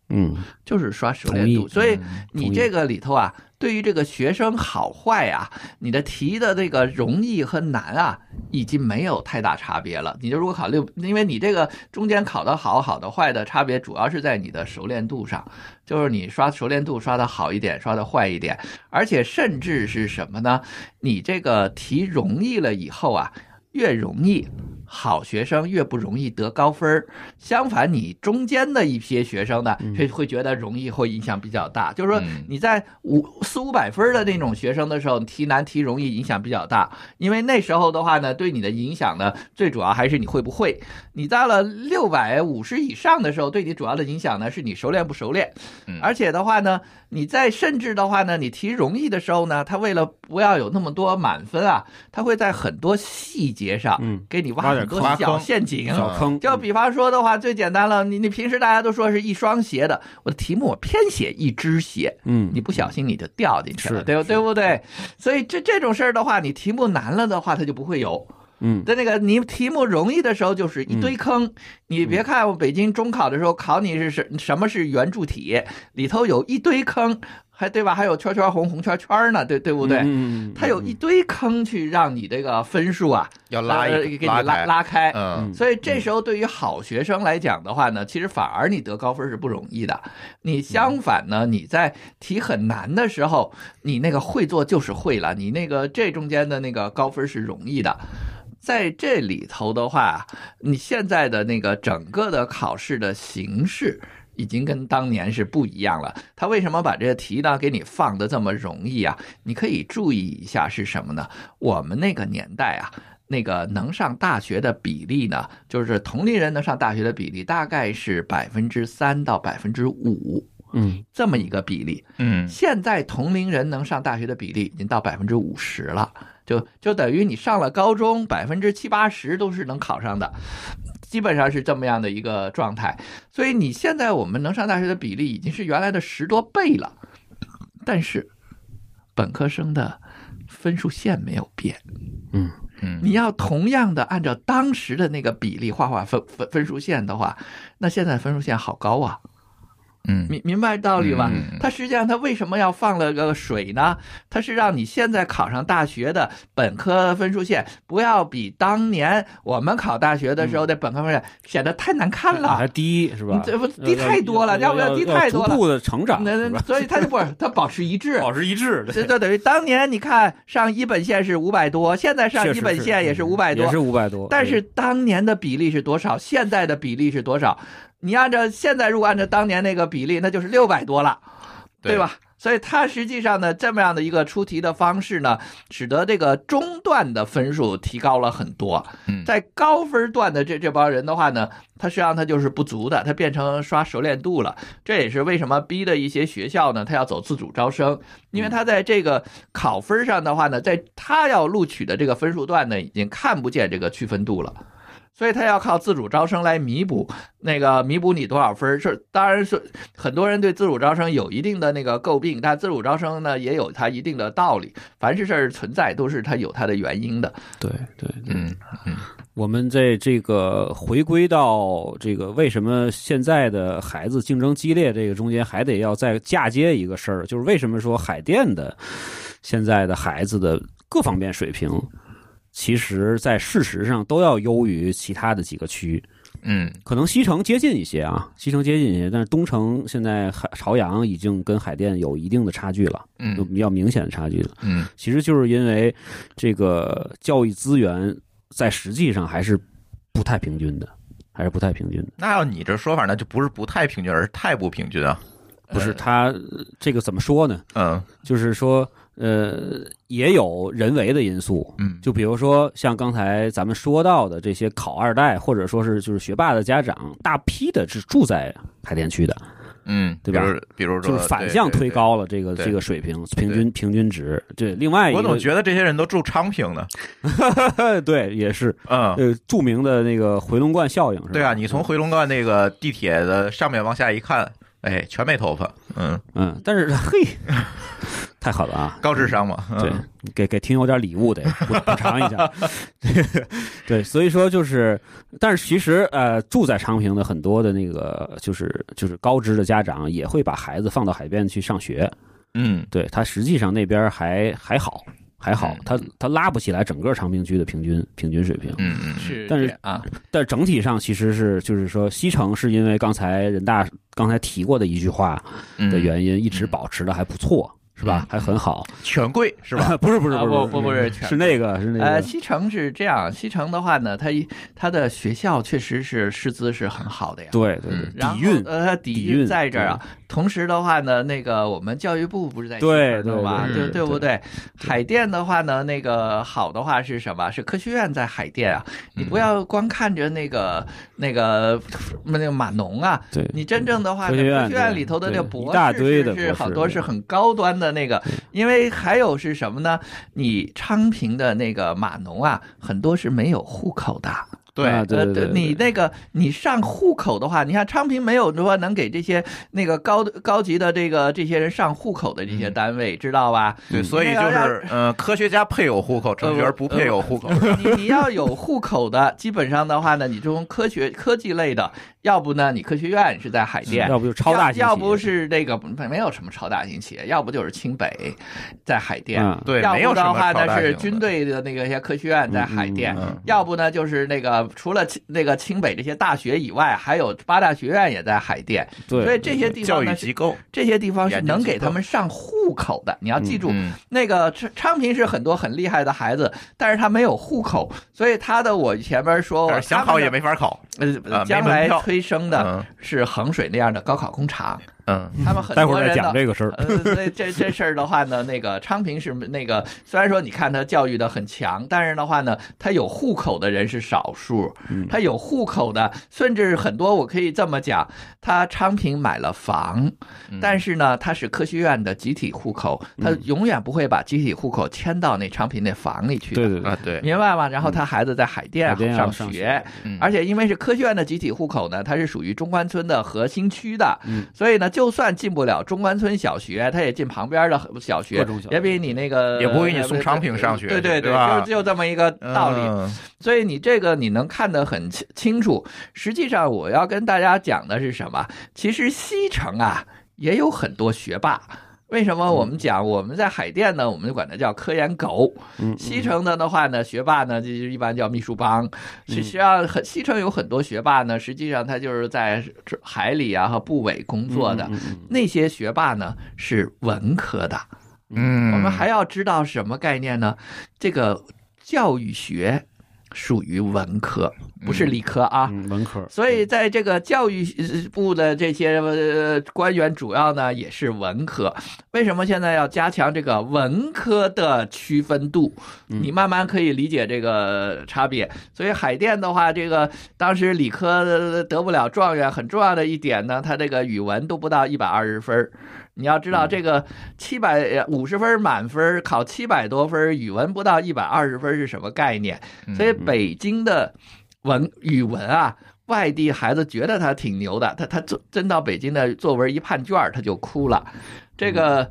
嗯，就是刷熟练度，所以你这个里头啊，对于这个学生好坏啊，你的题的这个容易和难啊，已经没有太大差别了。你就如果考六，因为你这个中间考的好好的坏的差别，主要是在你的熟练度上，就是你刷熟练度刷的好一点，刷的坏一点，而且甚至是什么呢？你这个题容易了以后啊，越容易。好学生越不容易得高分儿，相反，你中间的一些学生呢，会会觉得容易会影响比较大。就是说嗯，你在五四五百分的那种学生的时候，题难题容易影响比较大，因为那时候的话呢，对你的影响呢，最主要还是你会不会。你到了六百五十以上的时候，对你主要的影响呢，是你熟练不熟练。嗯而且的话呢，你在甚至的话呢，你提容易的时候呢，他为了不要有那么多满分啊，他会在很多细节上，嗯给你挖很多坑小陷阱。小坑，就比方说的话，最简单了，你你平时大家都说是一双鞋的，我的题目我偏写一只鞋，嗯，你不小心你就掉进去了，对不对不对？所以这这种事儿的话，你题目难了的话，它就不会有。嗯在那个你题目容易的时候，就是一堆坑。你别看我北京中考的时候考你是什什么是圆柱体，里头有一堆坑，还对吧？还有圈圈红红圈圈呢，对对不对？嗯，它有一堆坑去让你这个分数啊，要拉给你拉，拉开。嗯所以这时候对于好学生来讲的话呢，其实反而你得高分是不容易的。你相反呢，你在题很难的时候，你那个会做就是会了，你那个这中间的那个高分是容易的。在这里头的话，你现在的那个整个的考试的形式。已经跟当年是不一样了。他为什么把这个题呢给你放的这么容易啊？你可以注意一下是什么呢？我们那个年代啊，那个能上大学的比例呢，就是同龄人能上大学的比例大概是百分之三到百分之五嗯这么一个比例。嗯现在同龄人能上大学的比例已经到百分之五十了，就就等于你上了高中，百分之七八十都是能考上的，基本上是这么样的一个状态。所以你现在我们能上大学的比例已经是原来的十多倍了，但是本科生的分数线没有变。嗯嗯你要同样的按照当时的那个比例画画分分分数线的话，那现在分数线好高啊！嗯明明白道理吧？嗯它实际上它为什么要放了个水呢？它是让你现在考上大学的本科分数线不要比当年我们考大学的时候的本科分数线显得太难看了还。低是吧？这不低太多了，要不要低太多了？逐步的成长，那那所以它就不 是它保持一致。保持一致，这就等于当年你看上一本线是五百多，现在上一本线也是五百多也，是五百多，但是当年的比例是多少？现在的比例是多少？你按照现在如果按照当年那个比例，那就是六百多了，对对吧？所以它实际上呢，这么样的一个出题的方式呢，使得这个中段的分数提高了很多。嗯在高分段的这这帮人的话呢，他实际上他就是不足的，他变成刷熟练度了。这也是为什么逼的一些学校呢，他要走自主招生，因为他在这个考分上的话呢，在他要录取的这个分数段呢，已经看不见这个区分度了。所以他要靠自主招生来弥补那个弥补你多少分儿是，当然是很多人对自主招生有一定的那个诟病，但自主招生呢也有它一定的道理。凡是事儿存在都是它有它的原因的。对对对，嗯我们在这个回归到这个为什么现在的孩子竞争激烈这个中间，还得要再嫁接一个事儿，就是为什么说海淀的现在的孩子的各方面水平，其实在事实上都要优于其他的几个区域。嗯可能西城接近一些啊，西城接近一些，但是东城现在海朝阳已经跟海淀有一定的差距了，有嗯比较明显的差距了。嗯其实就是因为这个教育资源在实际上还是不太平均的，还是不太平均的。那要你这说法，那就不是不太平均，而是太不平均啊。不是它呃这个怎么说呢？嗯就是说，呃，也有人为的因素。嗯就比如说像刚才咱们说到的这些考二代，或者说是就是学霸的家长，大批的是住在海淀区的，嗯，对吧比如比如说就是反向推。高了这个这个水平平均平均值。对，另外一个我总觉得这些人都住昌平呢。对也是嗯，呃著名的那个回龙观效应是吧？对啊，你从回龙观那个地铁的上面往下一看，哎，全没头发。嗯，嗯，但是 嘿，太狠了啊！高智商嘛。嗯对，给给听友点礼物得补 补偿一下。对，所以说就是，但是其实呃，住在昌平的很多的那个就是就是高知的家长也会把孩子放到海边去上学。嗯对他实际上那边还还好还好嗯，他他拉不起来整个昌平区的平均平均水平。嗯嗯是但是啊，但整体上其实是就是说西城是因为刚才人大刚才提过的一句话嗯的原因，一直保持的还不错。是吧？还很好，权贵是吧？不是不是啊不是不不不是全是那个是那呃，个西城是这样，西城的话呢，它一它的学校确实是师资是很好的呀。对对对底蕴呃，底蕴在这儿啊。同时的话呢，那个我们教育部不是在西对城？对吧对对不对？海淀的话呢，那个好的话是什么？是科学院在海淀啊。你不要光看着那个那个那个码农啊，对，你真正的话呢，科学院里头的那个对博一大士堆的是是很多是很高端的那个，因为还有是什么呢？你昌平的那个码农啊，很多是没有户口的。对啊对对对呃，你那个你上户口的话，你看昌平没有说能给这些那个高高级的这个这些人上户口的这些单位，知道吧？对，所以就是，呃，科学家配有户口，程序员不配有户口。你你要有户口的，基本上的话呢，你这种科学科技类的，要不呢你科学院是在海淀，要不就超大型要要不是那个没有什么超大型企业，要不就是清北在海淀。嗯对，要没有什么不的话超大型的呢是军队的那个一些科学院在海淀，嗯嗯要不呢就是那个除了清那个清北这些大学以外，还有八大学院也在海淀，对，所以这些地方呢是育机构，这些地方是能给他们上户口的。你要记住，嗯那个昌昌平是很多很厉害的孩子，但是他没有户口，所以他的我前面说想考也没法考。呃将来催生的嗯。是衡水那样的高考工厂，嗯他们很待会儿再多人。讲这个事儿。呃，这这这事儿的话呢，那个昌平是那个，虽然说你看他教育的很强，但是的话呢，他有户口的人是少数，嗯他有户口的，甚至很多，我可以这么讲，他昌平买了房，嗯但是呢，他是科学院的集体户口，他永远不会把集体户口迁到那昌平那房里去的。对对对啊，对，明白吗？然后他孩子在海淀上上学，嗯而且因为是科学院的集体户口呢，它是属于中关村的核心区的，嗯所以呢，就算进不了中关村小学，他也进旁边的小学也比你那个也不会给你送昌平上学对对对吧就就这么一个道理。嗯所以你这个你能看得很清清楚。实际上，我要跟大家讲的是什么？其实西城啊也有很多学霸。为什么我们讲我们在海淀呢？我们就管它叫科研狗。嗯，西城的的话呢，学霸呢，就一般叫秘书帮。实际上，很西城有很多学霸呢，实际上他就是在海里啊和部委工作的。那些学霸呢是文科的。嗯，我们还要知道什么概念呢？这个教育学属于文科，不是理科啊。嗯文科，所以，在这个教育部的这些呃官员，主要呢也是文科。为什么现在要加强这个文科的区分度？嗯你慢慢可以理解这个差别。所以，海淀的话，这个当时理科得不了状元，很重要的一点呢，他这个语文都不到一百二十分儿你要知道，这个七百五十分满分考七百多分，语文不到一百二十分是什么概念？所以北京的文语文啊，外地孩子觉得他挺牛的，他他真真到北京的作文一判卷儿他就哭了。这个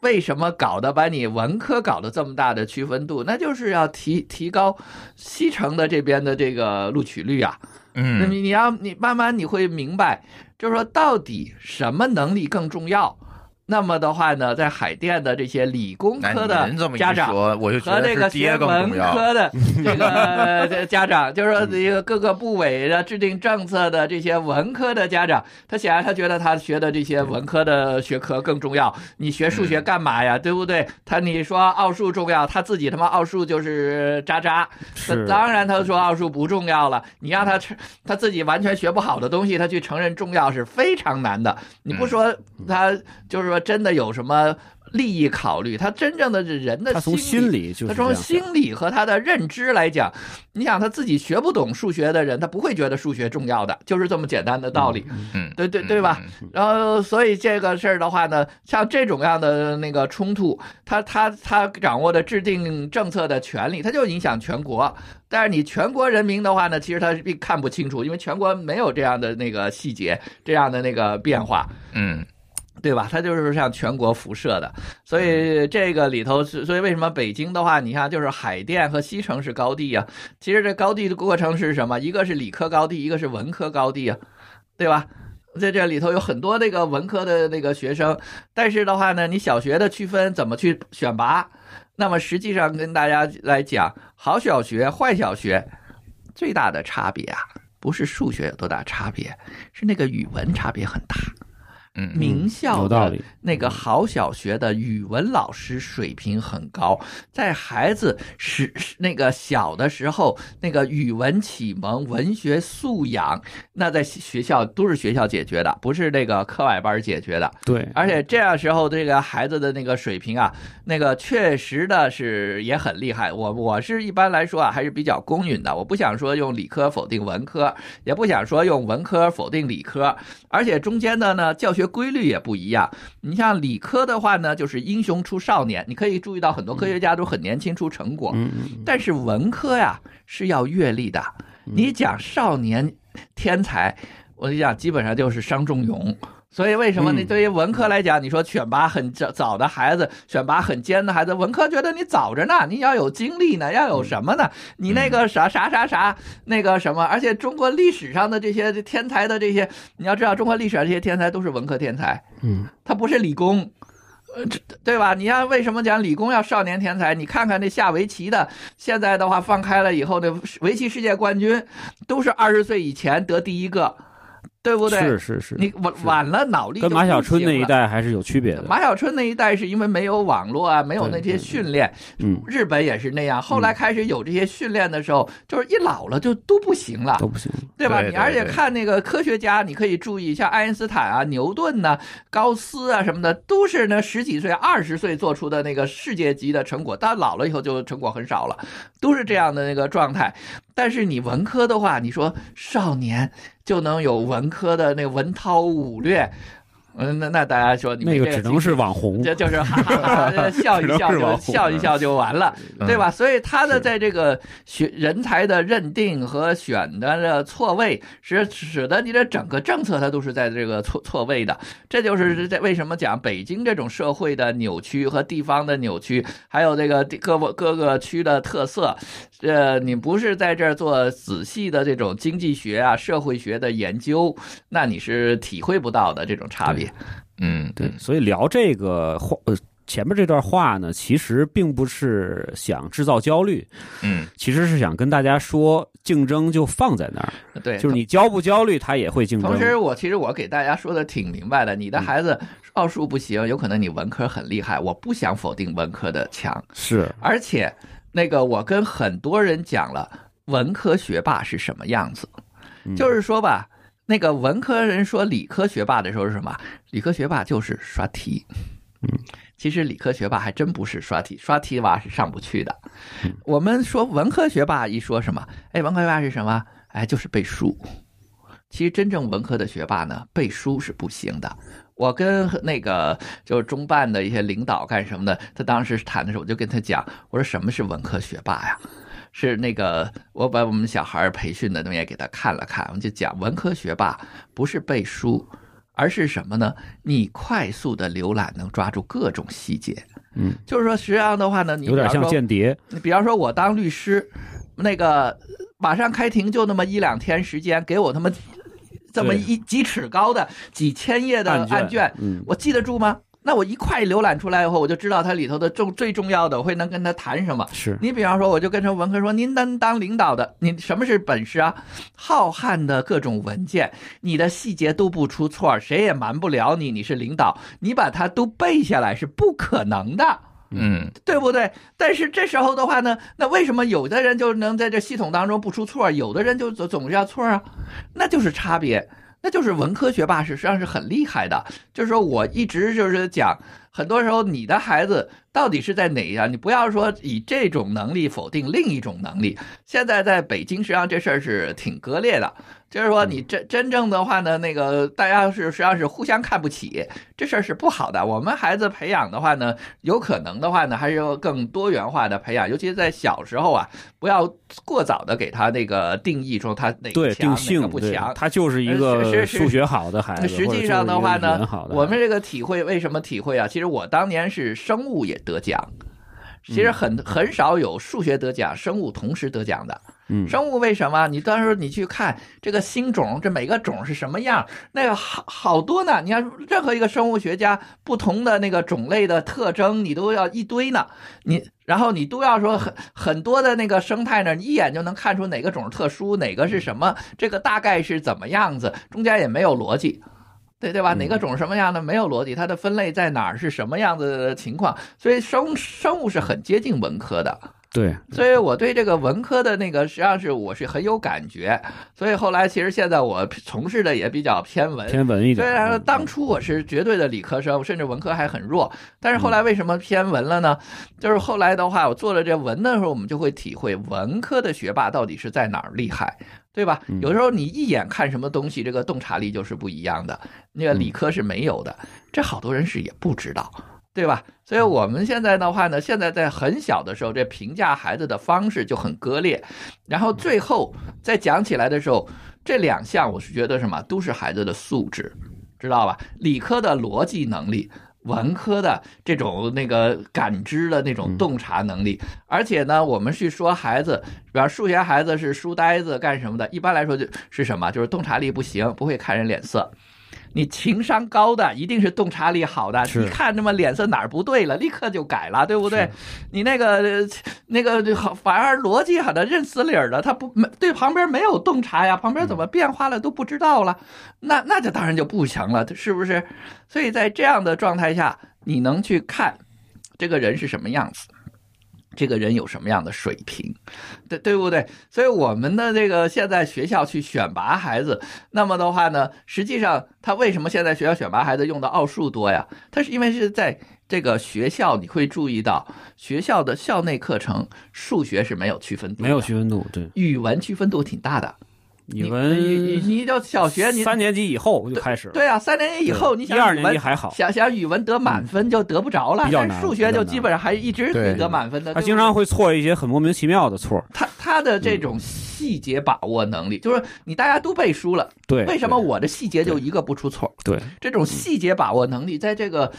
为什么搞得把你文科搞得这么大的区分度？那就是要提提高西城的这边的这个录取率啊。那嗯你你要你慢慢你会明白，就是说到底什么能力更重要。那么的话呢，在海淀的这些理工科的家长，和得这个学文。科的这个 这家长，就是说这个各个部委的制定政策的这些文科的家长，他显然他觉得他学的这些文科的学科更重要。你学数学干嘛呀？对不对？他你说奥数重要，他自己他妈奥数就是渣渣。是当然他说奥数不重要了。你让他承他自己完全学不好的东西，他去承认重要是非常难的。你不说他就是说真的有什么利益考虑，他真正的人的他从心理就是他从心理和他的认知来讲，你想他自己学不懂数学的人，他不会觉得数学重要的，就是这么简单的道理。嗯，对对对吧？然后，所以这个事儿的话呢，像这种样的那个冲突，他他他掌握的制定政策的权利，他就影响全国。但是你全国人民的话呢，其实他并看不清楚，因为全国没有这样的那个细节，这样的那个变化。嗯对吧？它就是像全国辐射的，所以这个里头是，所以为什么北京的话，你看就是海淀和西城是高地啊？其实这高地的过程是什么？一个是理科高地，一个是文科高地啊，对吧？在这里头有很多那个文科的那个学生，但是的话呢，你小学的区分怎么去选拔？那么实际上跟大家来讲，好小学、坏小学最大的差别啊，不是数学有多大差别，是那个语文差别很大。嗯名校的有道理。那个好小学的语文老师水平很高，在孩子是那个小的时候，那个语文启蒙、文学素养，那在学校都是学校解决的，不是那个课外班解决的。对，而且这样时候，这个孩子的那个水平啊，那个确实的是也很厉害。我我是一般来说啊，还是比较公允的。我不想说用理科否定文科，也不想说用文科否定理科，而且中间的呢，教学规律也不一样。你像理科的话呢，就是英雄出少年，你可以注意到很多科学家都很年轻出成果。但是文科呀是要阅历的，你讲少年天才，我跟你讲，基本上就是伤仲永。所以为什么你嗯对于文科来讲，你说选拔很早早的孩子，选拔很尖的孩子，文科觉得你早着呢，你要有精力呢，要有什么呢？你那个啥啥啥啥那个什么，而且中国历史上的这些天才的这些，你要知道，中国历史上这些天才都是文科天才，嗯，他不是理工。呃，这对吧？你要为什么讲理工要少年天才？你看看那下围棋的，现在的话放开了以后，那围棋世界冠军都是二十岁以前得第一个，对不对？是是是，你晚晚了脑力就跟马小春那一。代还是有区别的。马小春那一代是因为没有网络啊，没有那些训练，嗯，日本也是那样。后来开始有这些训练的时候，就是一老了就都不行了都。不行。对吧？对你而且看那个科学家，你可以注意，一下爱因斯坦啊、牛顿呐、高斯啊什么的，都是呢十几岁、二十岁做出的那个世界级的成果，但老了以后就成果很少了，都是这样的那个状态。但是你文科的话，你说少年就能有文科的那文韬武略，嗯，那那大家说那个只能是网红，这就是哈哈哈 笑一笑就笑一笑就完了，嗯对吧？所以他的在这个选人才的认定和选的这错位，使使得你的整个政策它都是在这个错错位的。这就是在为什么讲北京这种社会的扭曲和地方的扭曲，还有这个地各个各个区的特色。呃，你不是在这儿做仔细的这种经济学啊、社会学的研究，那你是体会不到的这种差别。嗯，对，所以聊这个话，呃，前面这段话呢，其实并不是想制造焦虑，嗯。其实是想跟大家说，竞争就放在那儿，对，就是你焦不焦虑，他也会竞争。同时，我其实我给大家说的挺明白的，你的嗯孩子奥数不行，有可能你文科很厉害，我不想否定文科的强，是。而且那个我跟很多人讲了文科学霸是什么样子，嗯。就是说吧，那个文科人说理科学霸的时候是什么？理科学霸就是刷题。嗯，其实理科学霸还真不是刷题，刷题吧是上不去的嗯。我们说文科学霸一说什么？哎，文科学霸是什么？哎，就是背书。其实真正文科的学霸呢，背书是不行的。我跟那个就是中办的一些领导干什么的，他当时谈的时候，我就跟他讲，我说什么是文科学霸呀？是那个我把我们小孩培训的东西也给他看了看，我就讲文科学霸不是背书，而是什么呢？你快速的浏览能抓住各种细节。嗯，就是说，实际上的话呢，你有点像间谍。你比方说，我当律师，那个马上开庭就那么一两天时间，给我他妈这么一几尺高的几千页的案卷案卷，嗯，我记得住吗？那我一块浏览出来以后，我就知道它里头的重最重要的，我会能跟他谈什么。是你比方说，我就跟这文科说，您能当领导的，你什么是本事啊？浩瀚的各种文件，你的细节都不出错，谁也瞒不了你，你是领导，你把它都背下来是不可能的。嗯对不对？但是这时候的话呢，那为什么有的人就能在这系统当中不出错，有的人就总总是要错啊？那就是差别，那就是文科学霸是实际上是很厉害的。就是说我一直就是讲，很多时候你的孩子到底是在哪一样？你不要说以这种能力否定另一种能力。现在在北京，实际上这事儿是挺割裂的。就是说，你真真正的话呢，那个大家是实际上是互相看不起，这事儿是不好的。我们孩子培养的话呢，有可能的话呢，还是要更多元化的培养，尤其是在小时候啊，不要过早的给他那个定义说他哪个强哪不强。他就是一呃个数学好的孩子，实际上的话呢我们这个体会为什么体会啊？其实我当年是生物也得奖，其实很很少有数学得奖、生物同时得奖的。嗯生物为什么？你到时候你去看这个新种，这每个种是什么样，那个好好多呢。你看任何一个生物学家，不同的那个种类的特征，你都要一堆呢。你然后你都要说很很多的那个生态呢，你一眼就能看出哪个种特殊，哪个是什么，这个大概是怎么样子，中间也没有逻辑。对对吧？哪个种什么样的没有逻辑，它的分类在哪儿是什么样子的情况？所以生生物是很接近文科的。对，所以我对这个文科的那个实际上是我是很有感觉，所以后来其实现在我从事的也比较偏文。偏文一点。虽然当初我是绝对的理科生，甚至文科还很弱，但是后来为什么偏文了呢？就是后来的话，我做了这文的时候，我们就会体会文科的学霸到底是在哪儿厉害，对吧？有时候你一眼看什么东西，这个洞察力就是不一样的，那个理科是没有的，这好多人是也不知道。对吧？所以我们现在的话呢，现在在很小的时候，这评价孩子的方式就很割裂，然后最后再讲起来的时候，这两项我是觉得什么，都是孩子的素质，知道吧？理科的逻辑能力，文科的这种那个感知的那种洞察能力，而且呢，我们去说孩子，比方数学孩子是书呆子干什么的？一般来说就是什么？就是洞察力不行，不会看人脸色。你情商高的一定是洞察力好的，一看那么脸色哪儿不对了，立刻就改了，对不对？你那个那个好，反而逻辑好的认死理儿的，他不没对旁边没有洞察呀，旁边怎么变化了都不知道了，那那就当然就不行了，是不是？所以在这样的状态下，你能去看这个人是什么样子。这个人有什么样的水平，对对不对？所以我们的这个现在学校去选拔孩子，那么的话呢，实际上他为什么现在学校选拔孩子用的奥数多呀？他是因为是在这个学校，你会注意到学校的校内课程数学是没有区分度，没有区分度，对，语文区分度挺大的。语文，你你就小学，你三年级以后就开始了。对啊，三年级以后，你想一二年级还好，想想语文得满分就得不着了，但数学就基本上还一直得得满分的。他经常会错一些很莫名其妙的错。他他的这种细节把握能力，就是你大家都背书了，对，为什么我的细节就一个不出错？对，这种细节把握能力，在这个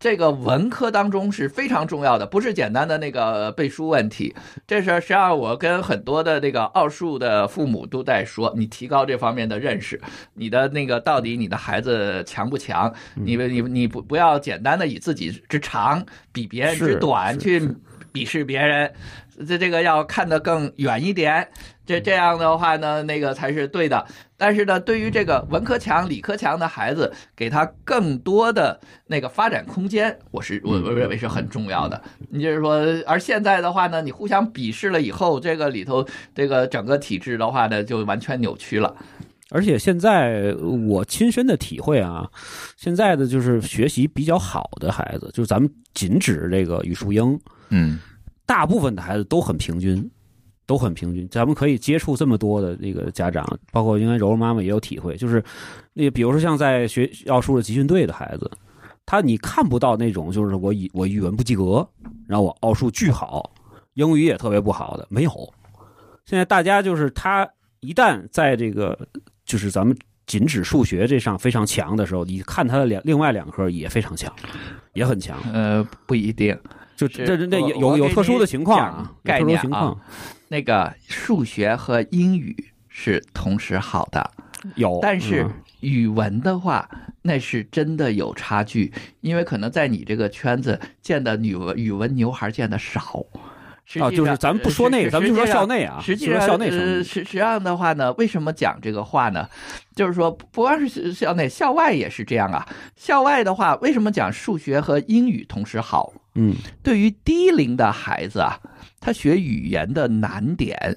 这个文科当中是非常重要的，不是简单的那个背书问题。这是实际上我跟很多的那个奥数的父母都在说，你提高。这方面的认识，你的那个到底你的孩子强不强？你你你不不要简单的以自己之长比别人之短去鄙视别人，这这个要看得更远一点。这这样的话呢，那个才是对的。但是呢，对于这个文科强、理科强的孩子，给他更多的那个发展空间，我是我我认为是很重要的。你就是说，而现在的话呢，你互相鄙视了以后，这个里头这个整个体制的话呢，就完全扭曲了。而且现在我亲身的体会啊，现在的就是学习比较好的孩子，就是咱们仅指这个语数英，嗯，大部分的孩子都很平均。都很平均，咱们可以接触这么多的那个家长，包括应该柔柔妈妈也有体会，就是那比如说像在学奥数的集训队的孩子，他你看不到那种就是我语我语文不及格，然后我奥数巨好，英语也特别不好的，没有。现在大家就是他一旦在这个就是咱们仅指数学这上非常强的时候，你看他的两另外两科也非常强，也很强。呃，不一定，就这这有有特殊的情况啊，概念啊。那个数学和英语是同时好的，有，但是语文的话，那是真的有差距，因为可能在你这个圈子见的女文语文牛孩见的少。啊，就是咱们不说那个，咱们就说校内啊。实际上，校内实实际上的话呢，为什么讲这个话呢？就是说，不光是校内，校外也是这样啊。校外的话，为什么讲数学和英语同时好？嗯，对于低龄的孩子啊。他学语言的难点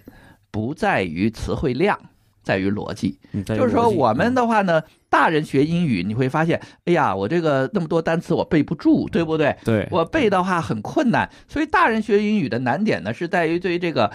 不在于词汇量，在于逻辑。就是说，我们的话呢，大人学英语，你会发现，哎呀，我这个那么多单词我背不住，对不对？对，我背的话很困难。所以，大人学英语的难点呢，是在于对于这个。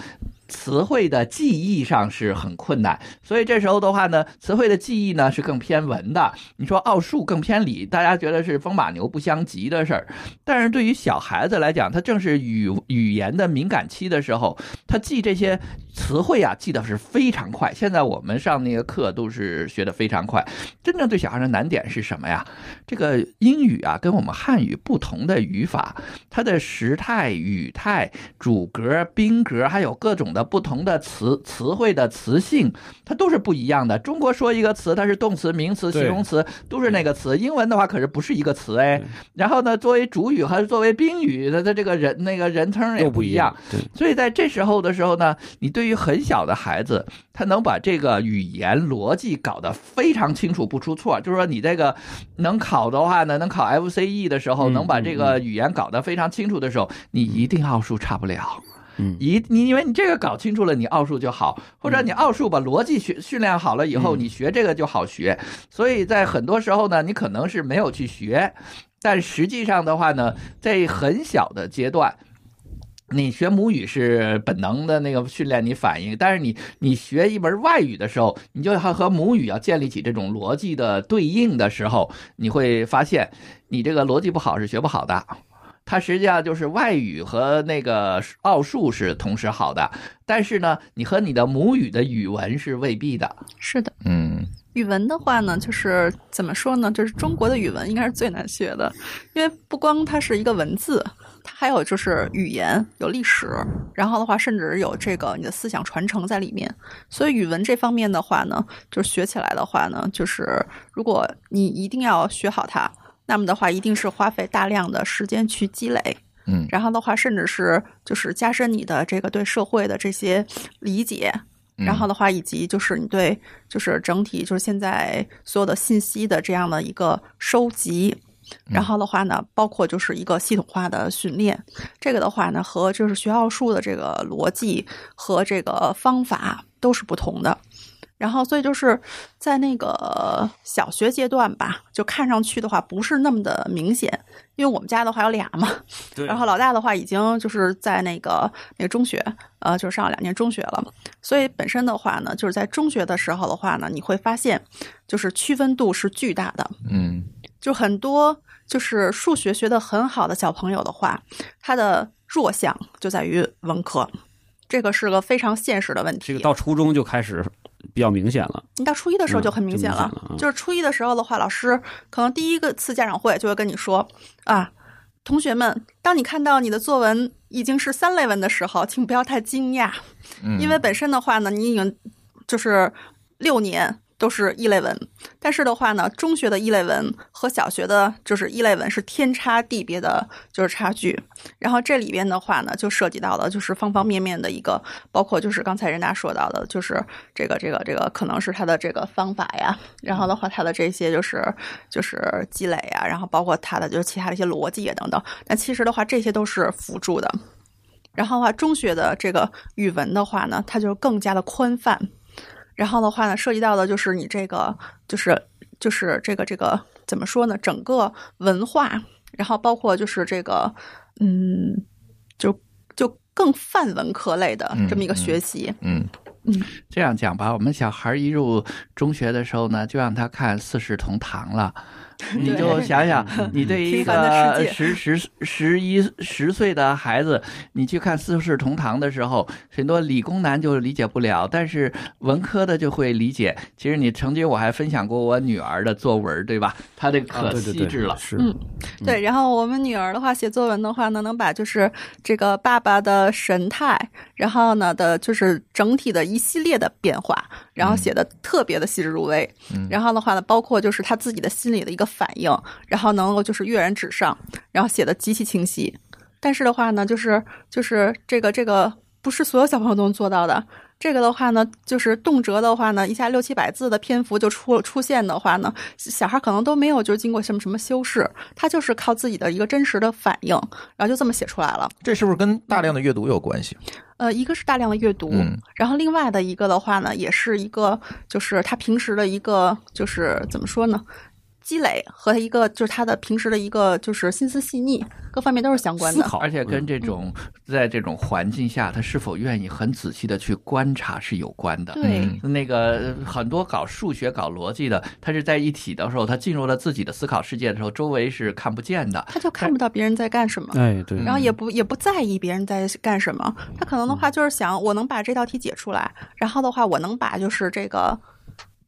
词汇的记忆上是很困难，所以这时候的话呢，词汇的记忆呢是更偏文的。你说奥数更偏理，大家觉得是风马牛不相及的事儿。但是对于小孩子来讲，他正是语语言的敏感期的时候，他记这些词汇啊，记得是非常快。现在我们上那个课都是学的非常快。真正对小孩的难点是什么呀？这个英语啊，跟我们汉语不同的语法，它的时态、语态、主格、宾格，还有各种的。不同的词词汇的词性，它都是不一样的。中国说一个词，它是动词、名词、形容词，都是那个词。英文的话可是不是一个词哎。然后呢，作为主语和作为宾语，它的这个人那个人称也不一样。所以在这时候的时候呢，你对。对于很小的孩子，他能把这个语言逻辑搞得非常清楚，不出错。就是说，你这个能考的话呢，能考 FCE 的时候，嗯能把这个语言搞得非常清楚的时候，你一定奥数差不了。嗯一你因为你这个搞清楚了，你奥数就好，或者你奥数把逻辑训训练好了以后，嗯你学这个就好学。所以在很多时候呢，你可能是没有去学，但实际上的话呢，在很小的阶段。你学母语是本能的那个训练你反应，但是你你学一门外语的时候，你就要和母语要建立起这种逻辑的对应的时候，你会发现你这个逻辑不好是学不好的。它实际上就是外语和那个奥数是同时好的，但是呢，你和你的母语的语文是未必的。是的，嗯语文的话呢，就是怎么说呢？就是中国的语文应该是最难学的，因为不光它是一个文字，它还有就是语言、有历史，然后的话甚至有这个你的思想传承在里面。所以语文这方面的话呢，就是学起来的话呢，就是如果你一定要学好它，那么的话一定是花费大量的时间去积累。嗯然后的话，甚至是就是加深你的这个对社会的这些理解，嗯然后的话，以及就是你对就是整体就是现在所有的信息的这样的一个收集，然后的话呢，包括就是一个系统化的训练，这个的话呢，和就是学奥数的这个逻辑和这个方法都是不同的。然后，所以就是在那个小学阶段吧，就看上去的话不是那么的明显，因为我们家的话有俩嘛，对。然后老大的话已经就是在那个那个中学，呃，就是上了两年中学了，所以本身的话呢，就是在中学的时候的话呢，你会发现就是区分度是巨大的，嗯就很多就是数学学得很好的小朋友的话，他的弱项就在于文科，这个是个非常现实的问题。这个到初中就开始比较明显了。你到初一的时候就很明显了，嗯就显了嗯就是初一的时候的话，老师可能第一个次家长会就会跟你说啊，同学们，当你看到你的作文已经是三类文的时候，请不要太惊讶，嗯，因为本身的话呢，你已经就是六年。都是一类文，但是的话呢，中学的一类文和小学的就是一类文是天差地别的，就是差距。然后这里边的话呢，就涉及到了就是方方面面的一个，包括就是刚才人家说到的，就是这个这个这个可能是他的这个方法呀，然后的话他的这些就是就是积累呀，然后包括他的就是其他的一些逻辑啊等等。但其实的话，这些都是辅助的。然后的话，中学的这个语文的话呢，它就更加的宽泛。然后的话呢，涉及到的就是你这个，就是就是这个这个怎么说呢？整个文化，然后包括就是这个，嗯，就就更泛文科类的这么一个学习。嗯嗯这样讲吧，我们小孩一入中学的时候呢，就让他看四世同堂了。你就想想，你对一个十十十一十岁的孩子，你去看四世同堂的时候，很多理工男就理解不了，但是文科的就会理解。其实你曾经我还分享过我女儿的作文，对吧？她这个啊，可对对对，细致了。是嗯对，然后我们女儿的话，写作文的话呢，能把就是这个爸爸的神态，然后呢的就是整体的一系列的变化，然后写的特别的细致入微。嗯然后的话呢，包括就是他自己的心里的一个反应，然后能够就是跃然纸上，然后写的极其清晰。但是的话呢，就是就是这个这个不是所有小朋友都能做到的。这个的话呢，就是动辄的话呢，一下六七百字的篇幅就出出现的话呢，小孩可能都没有就经过什么什么修饰，他就是靠自己的一个真实的反应，然后就这么写出来了。这是不是跟大量的阅读有关系？呃，一个是大量的阅读，嗯然后另外的一个的话呢，也是一个就是他平时的一个就是怎么说呢？积累和他一个就是他的平时的一个就是心思细腻，各方面都是相关的。思考，而且跟嗯这种在这种环境下，他是否愿意很仔细的去观察是有关的。对，嗯那个呃很多搞数学、搞逻辑的，他是在一体的时候，他进入了自己的思考世界的时候，周围是看不见的。他就看不到别人在干什么。哎，对，然后也不也不在意别人在干什么，他可能的话就是想我能把这道题解出来，然后的话我能把就是这个，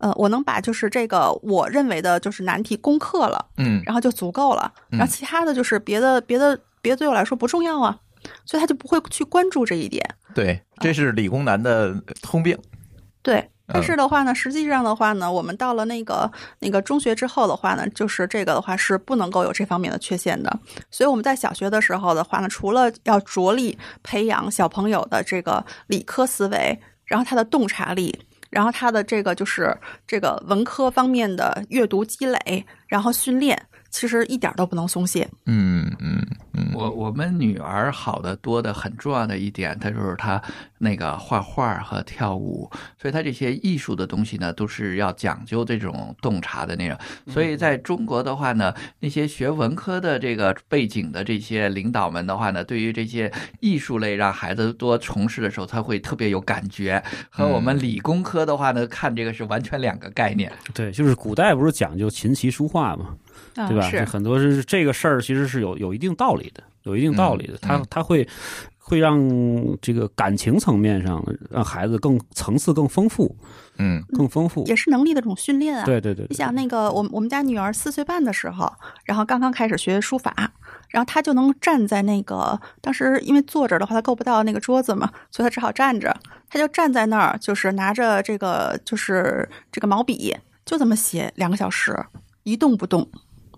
呃，我能把就是这个我认为的就是难题攻克了，嗯然后就足够了，然后其他的就是别的别的别的对我来说不重要啊，所以他就不会去关注这一点。对，这是理工男的通病。对，但是的话呢，实际上的话呢，我们到了那个那个中学之后的话呢，就是这个的话是不能够有这方面的缺陷的。所以我们在小学的时候的话呢，除了要着力培养小朋友的这个理科思维，然后他的洞察力，然后他的这个就是这个文科方面的阅读积累，然后训练，其实一点都不能松懈。嗯嗯嗯，我我们女儿好的多的很重要的一点，她就是她那个画画和跳舞，所以他这些艺术的东西呢，都是要讲究这种洞察的内容。所以在中国的话呢，那些学文科的这个背景的这些领导们的话呢，对于这些艺术类让孩子多从事的时候，他会特别有感觉。和我们理工科的话呢，看这个是完全两个概念。对，就是古代不是讲究琴棋书画嘛，啊对吧？是很多是这个事儿，其实是有有一定道理的，有一定道理的。他嗯他会会让这个感情层面上让孩子更层次更丰富，嗯更丰富。也是能力的这种训练啊。对对对对，你想那个，我我们家女儿四岁半的时候，然后刚刚开始学书法，然后她就能站在那个当时因为坐着的话，她够不到那个桌子嘛，所以她只好站着，她就站在那儿，就是拿着这个就是这个毛笔，就这么写两个小时，一动不动。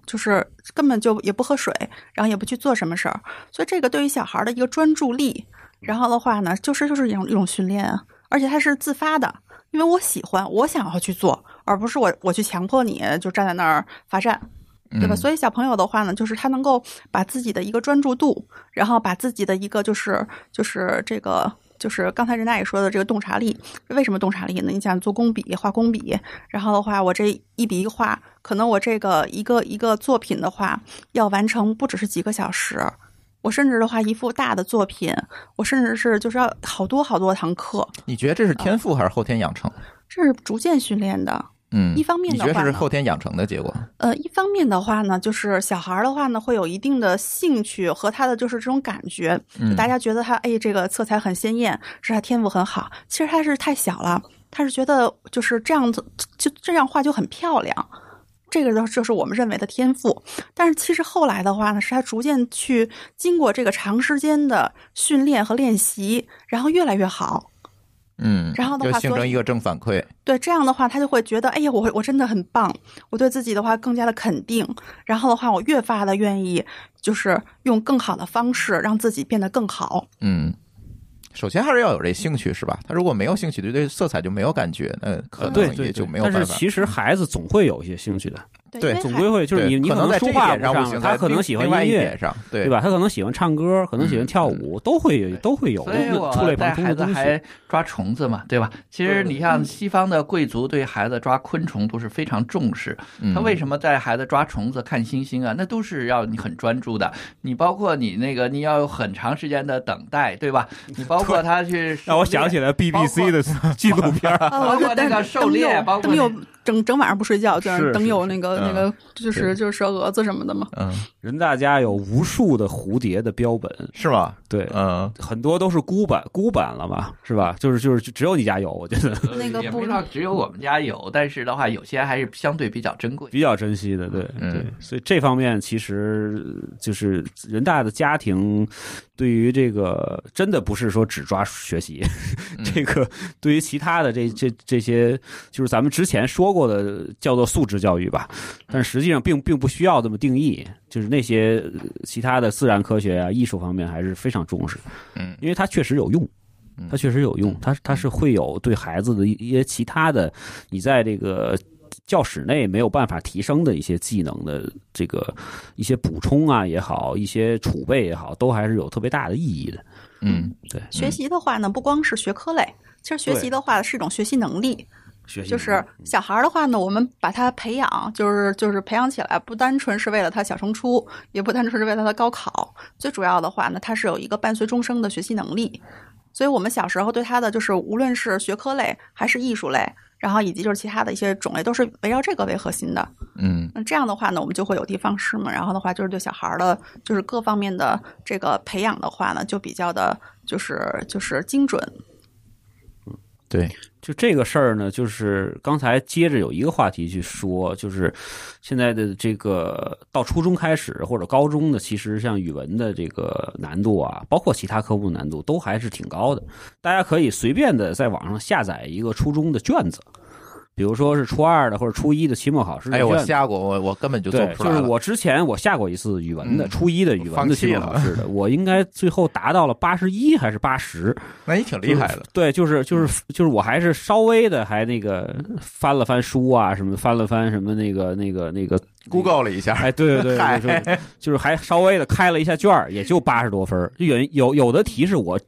就是根本就也不喝水，然后也不去做什么事儿，所以这个对于小孩的一个专注力，然后的话呢，就是就是一种一种训练啊，而且它是自发的，因为我喜欢，我想要去做，而不是我我去强迫你就站在那儿罚站，对吧？嗯所以小朋友的话呢，就是他能够把自己的一个专注度，然后把自己的一个就是就是这个。就是刚才任大爷说的这个洞察力，为什么洞察力呢？你想做工笔、画工笔，然后的话，我这一笔一画，可能我这个一个一个作品的话，要完成不只是几个小时，我甚至的话，一幅大的作品，我甚至是就是要好多好多堂课，你觉得这是天赋还是后天养成？这是逐渐训练的。嗯，一方面你觉得的话呢是后天养成的结果？呃，一方面的话呢，就是小孩的话呢，会有一定的兴趣和他的就是这种感觉，大家觉得他哎，这个色彩很鲜艳，是他天赋很好。其实他是太小了，他是觉得就是这样子，就这样画就很漂亮。这个就就是我们认为的天赋，但是其实后来的话呢，是他逐渐去经过这个长时间的训练和练习，然后越来越好。嗯，然后的话形成一个正反馈。对，这样的话，他就会觉得，哎呀，我我真的很棒，我对自己的话更加的肯定，然后的话，我越发的愿意，就是用更好的方式让自己变得更好。嗯，首先还是要有这兴趣，是吧？他如果没有兴趣，对对色彩就没有感觉，那可能也就没有办法。但是其实孩子总会有一些兴趣的，对，总归会就是你你可能在这一书画点上不行，他可能喜欢音乐，上，对对？吧？他可能喜欢唱歌，可能喜欢跳舞，都会有都会有所以我带孩。子还抓虫子嘛，对吧？其实你像西方的贵族对孩子抓昆虫都是非常重视。嗯他为什么带孩子抓虫子、看星星啊？那都是要你很专注的。你包括你那个，你要有很长时间的等待，对吧？你包括他去 让我想起来 BBC 的纪录片，啊，包括那个狩猎 包括等有整整晚上不睡觉，就是等是有那个嗯那个就是就是蛇蛾子什么的嘛。嗯，人大家有无数的蝴蝶的标本，是吧？对，嗯，很多都是孤版孤版了嘛，是吧？就是就是只有你家有，我觉得。那个不知道只有我们家有，但是的话，有些还是相对比较珍贵。比较珍惜的，对嗯。对，所以这方面其实就是人大的家庭对于这个真的不是说只抓学习，这个对于其他的这这这些，就是咱们之前说过的叫做素质教育吧，但实际上并并不需要这么定义，就是那些呃其他的自然科学啊、艺术方面还是非常重视，嗯，因为它确实有用嗯。它确实有用，它它是会有对孩子的一些其他的，你在这个教室内没有办法提升的一些技能的这个一些补充啊也好，一些储备也好，都还是有特别大的意义的。嗯，对，学习的话呢，不光是学科类，其实学习的话是一种学习能力。学习就是小孩儿的话呢，我们把他培养，就是就是培养起来，不单纯是为了他小升初，也不单纯是为了他高考，最主要的话呢，他是有一个伴随终生的学习能力。所以我们小时候对他的就是，无论是学科类还是艺术类，然后以及就是其他的一些种类，都是围绕这个为核心的。嗯那这样的话呢，我们就会有的放矢嘛。然后的话，就是对小孩儿的，就是各方面的这个培养的话呢，就比较的，就是就是精准。对，就这个事儿呢，就是刚才接着有一个话题去说，就是现在的这个到初中开始或者高中的，其实像语文的这个难度啊，包括其他科目的难度都还是挺高的。大家可以随便的在网上下载一个初中的卷子，比如说是初二的或者初一的期末考试的哎，我。下过，我我根本就做，不出来了。就是我之前我下过一次语文的、嗯初一的语文的期末考试的，我应该最后达到了八十一还是八十，那你挺厉害的。对，就是就是就是我还是稍微的还那个翻了翻书啊，什么翻了翻什么那个那个那个 Google 了一下，哎，对对对，就是就是还稍微的开了一下卷儿，也就八十多分儿。有有有的题是我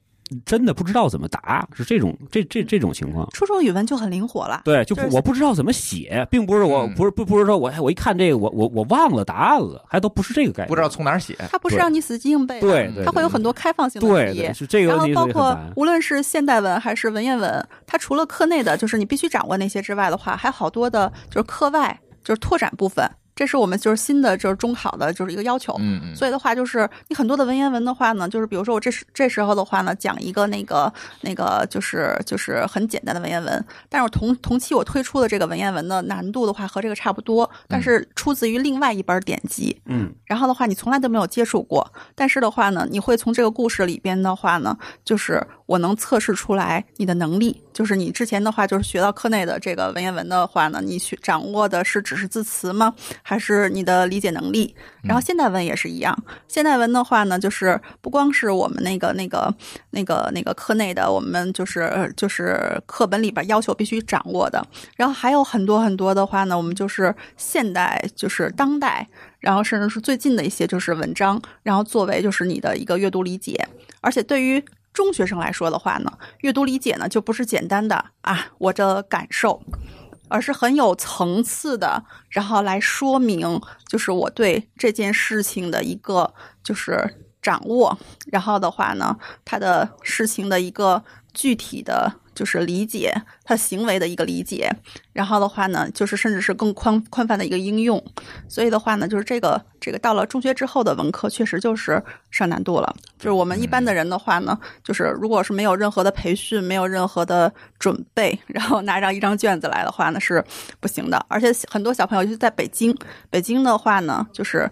真的不知道怎么答，是这种这这这种情况。初中语文就很灵活了。对，就就是我不知道怎么写，并不是我嗯不是不不是说我哎我一看这个我我我忘了答案了，还都不是这个概念，不知道从哪儿写。它不是让你死记硬背的，对对，它会有很多开放性的题对对，。是这个然后包括。无论是现代文还是文言文，它除了课内的，就是你必须掌握那些之外的话，还有好多的就是课外，就是拓展部分。这是我们就是新的就是中考的就是一个要求。嗯嗯，所以的话，就是你很多的文言文的话呢，就是比如说我这时这时候的话呢，讲一个那个那个就是就是很简单的文言文，但是我同同期我推出的这个文言文的难度的话和这个差不多，但是出自于另外一本典籍，嗯，然后的话你从来都没有接触过，但是的话呢，你会从这个故事里边的话呢，就是我能测试出来你的能力，就是你之前的话就是学到课内的这个文言文的话呢，你学掌握的是只是字词吗？还是你的理解能力？然后现代文也是一样，现代文的话呢，就是不光是我们那个那个那个那个课内的，我们就是就是课本里边要求必须掌握的，然后还有很多很多的话呢，我们就是现代就是当代，然后甚至是最近的一些就是文章，然后作为就是你的一个阅读理解，而且对于中学生来说的话呢，阅读理解呢就不是简单的啊我的感受，而是很有层次的，然后来说明就是我对这件事情的一个就是掌握，然后的话呢，他的事情的一个具体的就是理解，他行为的一个理解，然后的话呢，就是甚至是更宽宽泛的一个应用。所以的话呢，就是这个这个到了中学之后的文科，确实就是上难度了。就是我们一般的人的话呢，就是如果是没有任何的培训，没有任何的准备，然后拿上一张卷子来的话呢，是不行的。而且很多小朋友，尤其在北京，北京的话呢，就是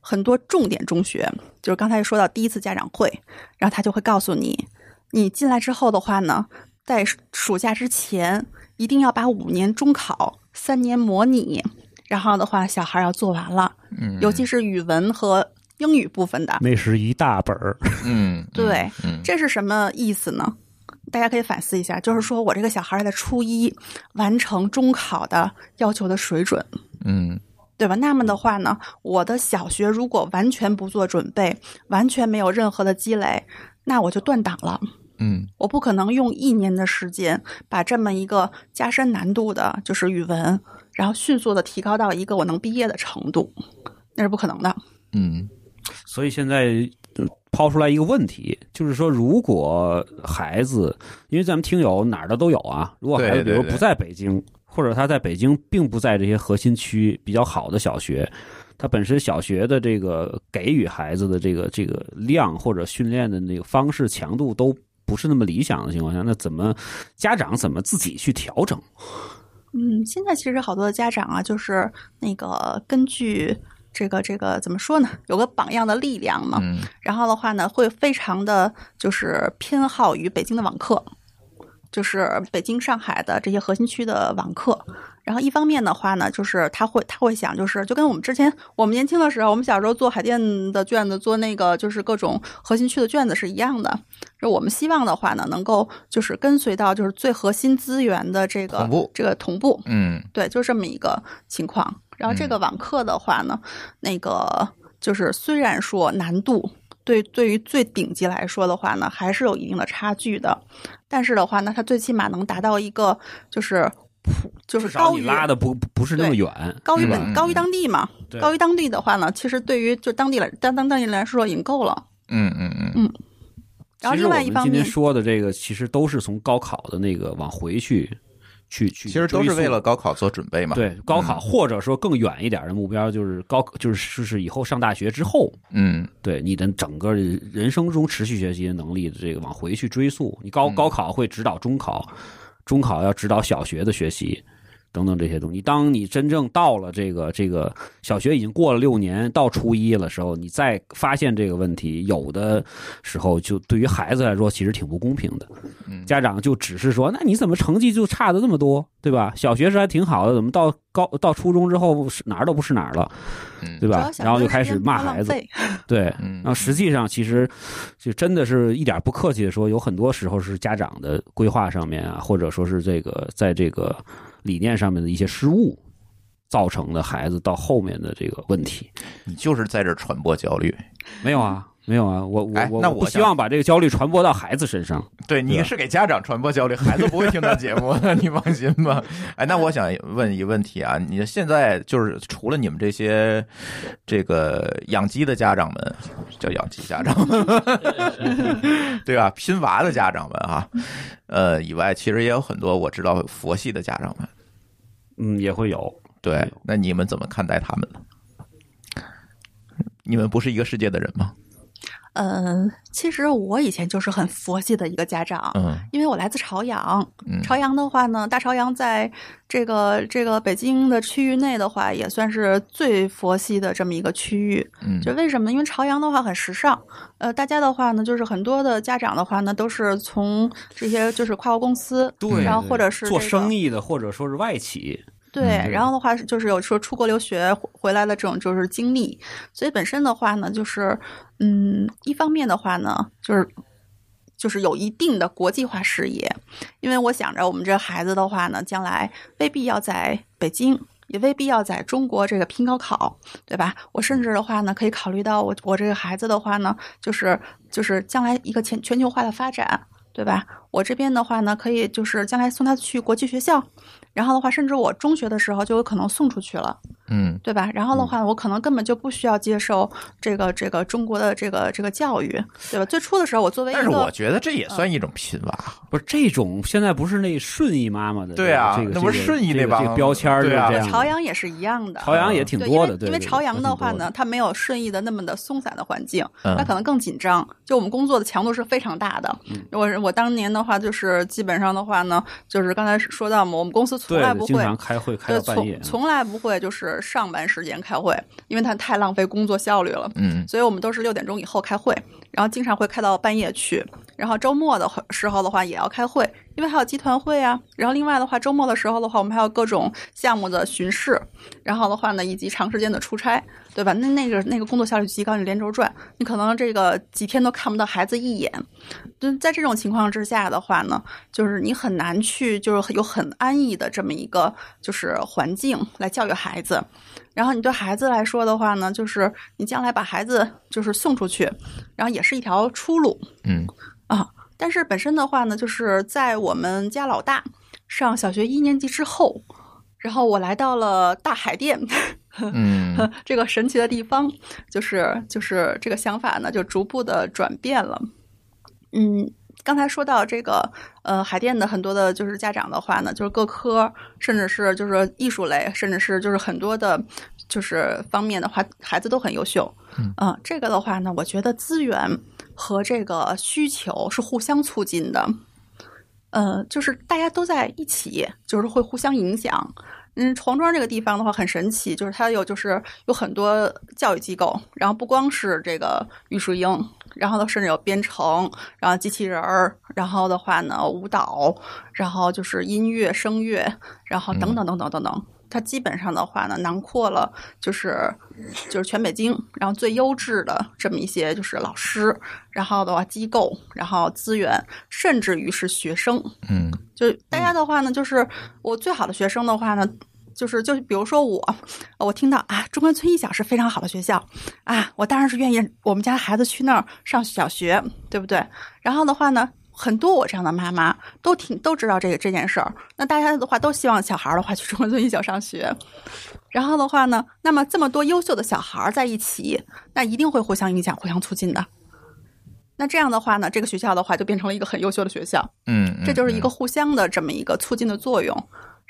很多重点中学，就是刚才说到第一次家长会，然后他就会告诉你，你进来之后的话呢，在暑假之前一定要把五年中考、三年模拟，然后的话小孩要做完了，嗯，尤其是语文和英语部分的。那是一大本儿，嗯，对嗯，这是什么意思呢？大家可以反思一下，就是说我这个小孩在初一完成中考的要求的水准，嗯对吧？那么的话呢，我的小学如果完全不做准备，完全没有任何的积累，那我就断档了。嗯。我不可能用一年的时间把这么一个加深难度的，就是语文，然后迅速的提高到一个我能毕业的程度，那是不可能的。嗯。所以现在呃抛出来一个问题，就是说，如果孩子，因为咱们听友哪儿的都有啊，如果孩子比如不在北京，或者他在北京并不在这些核心区比较好的小学，他本身小学的这个给予孩子的这个这个量或者训练的那个方式强度都不是那么理想的情况下，那怎么家长怎么自己去调整？嗯，现在其实好多的家长啊，就是那个根据这个这个怎么说呢，有个榜样的力量嘛，嗯然后的话呢，会非常的就是偏好于北京的网课，就是北京、上海的这些核心区的网课。然后一方面的话呢，就是他会他会想，就是就跟我们之前我们年轻的时候，我们小时候做海淀的卷子，做那个就是各种核心区的卷子是一样的。就我们希望的话呢，能够就是跟随到就是最核心资源的这个这个同步，嗯对，就这么一个情况。然后这个网课的话呢，那个就是虽然说难度对对于最顶级来说的话呢，还是有一定的差距的，但是的话呢，它最起码能达到一个就是普就是高于拉的不不不是那么远，高于本高于当地嘛，对高于当地的话呢，其实对于就当地来当当当地人来说已经够了。嗯嗯嗯然后另外一方我们今天面，说的这个，其实都是从高考的那个往回去，去去，其实都是为了高考做准备嘛。对高考，或者说更远一点的目标，就是高，就是就是以后上大学之后，嗯对你的整个人生中持续学习的能力的这个往回去追溯。你高嗯高考会指导中考，中考要指导小学的学习。等等这些东西，当你真正到了这个这个小学已经过了六年，到初一的时候，你再发现这个问题，有的时候就对于孩子来说，其实挺不公平的。嗯家长就只是说，那你怎么成绩就差的这么多，对吧？小学时还挺好的，怎么到高到初中之后是哪儿都不是哪儿了，嗯对吧？然后就开始骂孩子，对，嗯然后实际上其实就真的是一点不客气的说，有很多时候是家长的规划上面啊，或者说是这个在这个理念上面的一些失误，造成的孩子到后面的这个问题。你就是在这儿传播焦虑。没有啊，没有啊，我我哎我那我希望把这个焦虑传播到孩子身上。对，你是给家长传播焦虑，孩子不会听到节目的，你放心吧。哎，那我想问一个问题啊，你现在就是除了你们这些这个养鸡的家长们，叫养鸡家长，对吧？拼娃的家长们啊，呃以外，其实也有很多我知道佛系的家长们。嗯，也会有。对，那你们怎么看待他们呢？你们不是一个世界的人吗？嗯，其实我以前就是很佛系的一个家长，嗯因为我来自朝阳。嗯朝阳的话呢，大朝阳在这个这个北京的区域内的话，也算是最佛系的这么一个区域。嗯就为什么？因为朝阳的话很时尚，呃，大家的话呢，就是很多的家长的话呢，都是从这些就是跨国公司，对然后或者是、做生意的，或者说是外企。对，然后的话就是有说出国留学回来的这种就是经历，所以本身的话呢，就是嗯，一方面的话呢，就是就是有一定的国际化视野，因为我想着我们这孩子的话呢，将来未必要在北京。也未必要在中国这个拼高考，对吧？我甚至的话呢，可以考虑到我我这个孩子的话呢，就是就是将来一个全全球化的发展，对吧？我这边的话呢，可以就是将来送他去国际学校，然后的话，甚至我中学的时候就有可能送出去了，嗯对吧？然后的话，我可能根本就不需要接受这个这个中国的这个这个教育，对吧？最初的时候，我作为一但是我觉得这也算一种拼吧。不是这种，现在不是那顺义妈妈的对啊这个那不是顺义那帮这个这个标签儿对。朝阳也是一样的，朝阳也挺对，多的，对因为因为朝阳的话，呢，它没有顺义的那么的松散的环境，嗯它可能更紧张。就我们工作的强度是非常大的。嗯我我当年的话，就是基本上的话呢，就是刚才说到嘛，我们公司从来不会经常开会开对，到半夜从。从来不会就是上班时间开会，因为它太浪费工作效率了。嗯所以我们都是六点钟以后开会，然后经常会开到半夜去。然后周末的时候的话也要开会，因为还有集团会啊。然后另外的话，周末的时候的话，我们还有各种项目的巡视，然后的话呢，以及长时间的出差，对吧？那那个那个工作效率极高，你连轴转，你可能这个几天都看不到孩子一眼。就在这种情况之下的话呢，就是你很难去就是有很安逸的这么一个就是环境来教育孩子。然后你对孩子来说的话呢，就是你将来把孩子就是送出去，然后也是一条出路嗯啊。但是本身的话呢，就是在我们家老大上小学一年级之后，然后我来到了大海淀。嗯这个神奇的地方，就是就是这个想法呢，就逐步的转变了。嗯，刚才说到这个呃海淀的很多的就是家长的话呢，就是各科，甚至是就是艺术类，甚至是就是很多的，就是方面的话，孩子都很优秀。嗯这个的话呢，我觉得资源和这个需求是互相促进的。呃，就是大家都在一起，就是会互相影响。嗯，黄庄这个地方的话很神奇，就是它有就是有很多教育机构，然后不光是这个玉树英，然后呢甚至有编程，然后机器人儿，然后的话呢舞蹈，然后就是音乐、声乐，然后等等等等等等。它基本上的话呢，囊括了就是就是全北京，然后最优质的这么一些就是老师，然后的话机构，然后资源，甚至于是学生，嗯。就大家的话呢，就是我最好的学生的话呢，就是就是比如说我，我听到啊，中关村一小是非常好的学校啊，我当然是愿意我们家孩子去那儿上小学，对不对？然后的话呢。很多我这样的妈妈都挺都知道这个这件事儿，那大家的话都希望小孩儿的话去中关村一小上学，然后的话呢，那么这么多优秀的小孩儿在一起，那一定会互相影响、互相促进的。那这样的话呢，这个学校的话就变成了一个很优秀的学校。嗯，这就是一个互相的这么一个促进的作用。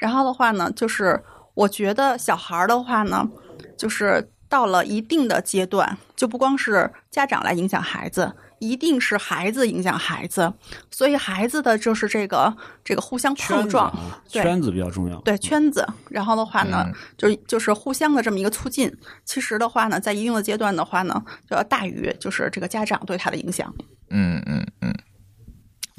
然后的话呢，就是我觉得小孩儿的话呢，就是到了一定的阶段，就不光是家长来影响孩子，一定是孩子影响孩子，所以孩子的就是这个这个互相碰撞，圈子比较重要。对圈子，然后的话呢，嗯就就是互相的这么一个促进。其实的话呢，在一定的阶段的话呢，就要大于就是这个家长对他的影响。嗯嗯嗯，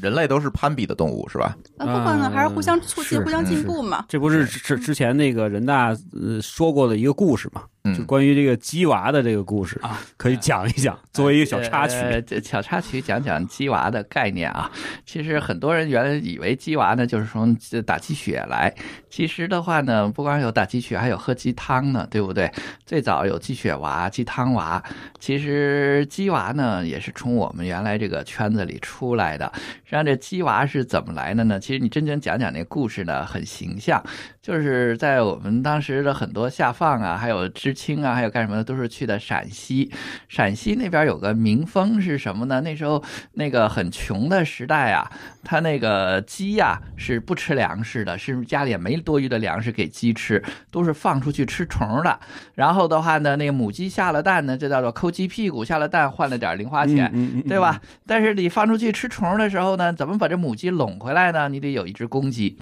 人类都是攀比的动物是吧？那不管呢，还是互相促进、互相进步嘛。这不是之之前那个人大呃说过的一个故事嘛？嗯就关于这个鸡娃的这个故事啊，可以讲一讲，作为一个小插曲。呃，这小插曲讲讲鸡娃的概念啊。其实很多人原来以为鸡娃呢就是从打鸡血来，其实的话呢，不光有打鸡血，还有喝鸡汤呢，对不对？最早有鸡血娃、鸡汤娃，其实鸡娃呢也是从我们原来这个圈子里出来的。实际上这鸡娃是怎么来的呢？其实你真正讲讲那故事呢，很形象，就是在我们当时的很多下放啊，还有知青啊，还有干什么的，都是去的陕西。陕西那边有个民风是什么呢？那时候那个很穷的时代啊，他那个鸡呀、是不吃粮食的，是家里也没多余的粮食给鸡吃，都是放出去吃虫的。然后的话呢，那个母鸡下了蛋呢，就叫做抠鸡屁股，下了蛋换了点零花钱。对吧？但是你放出去吃虫的时候呢，怎么把这母鸡拢回来呢？你得有一只公鸡，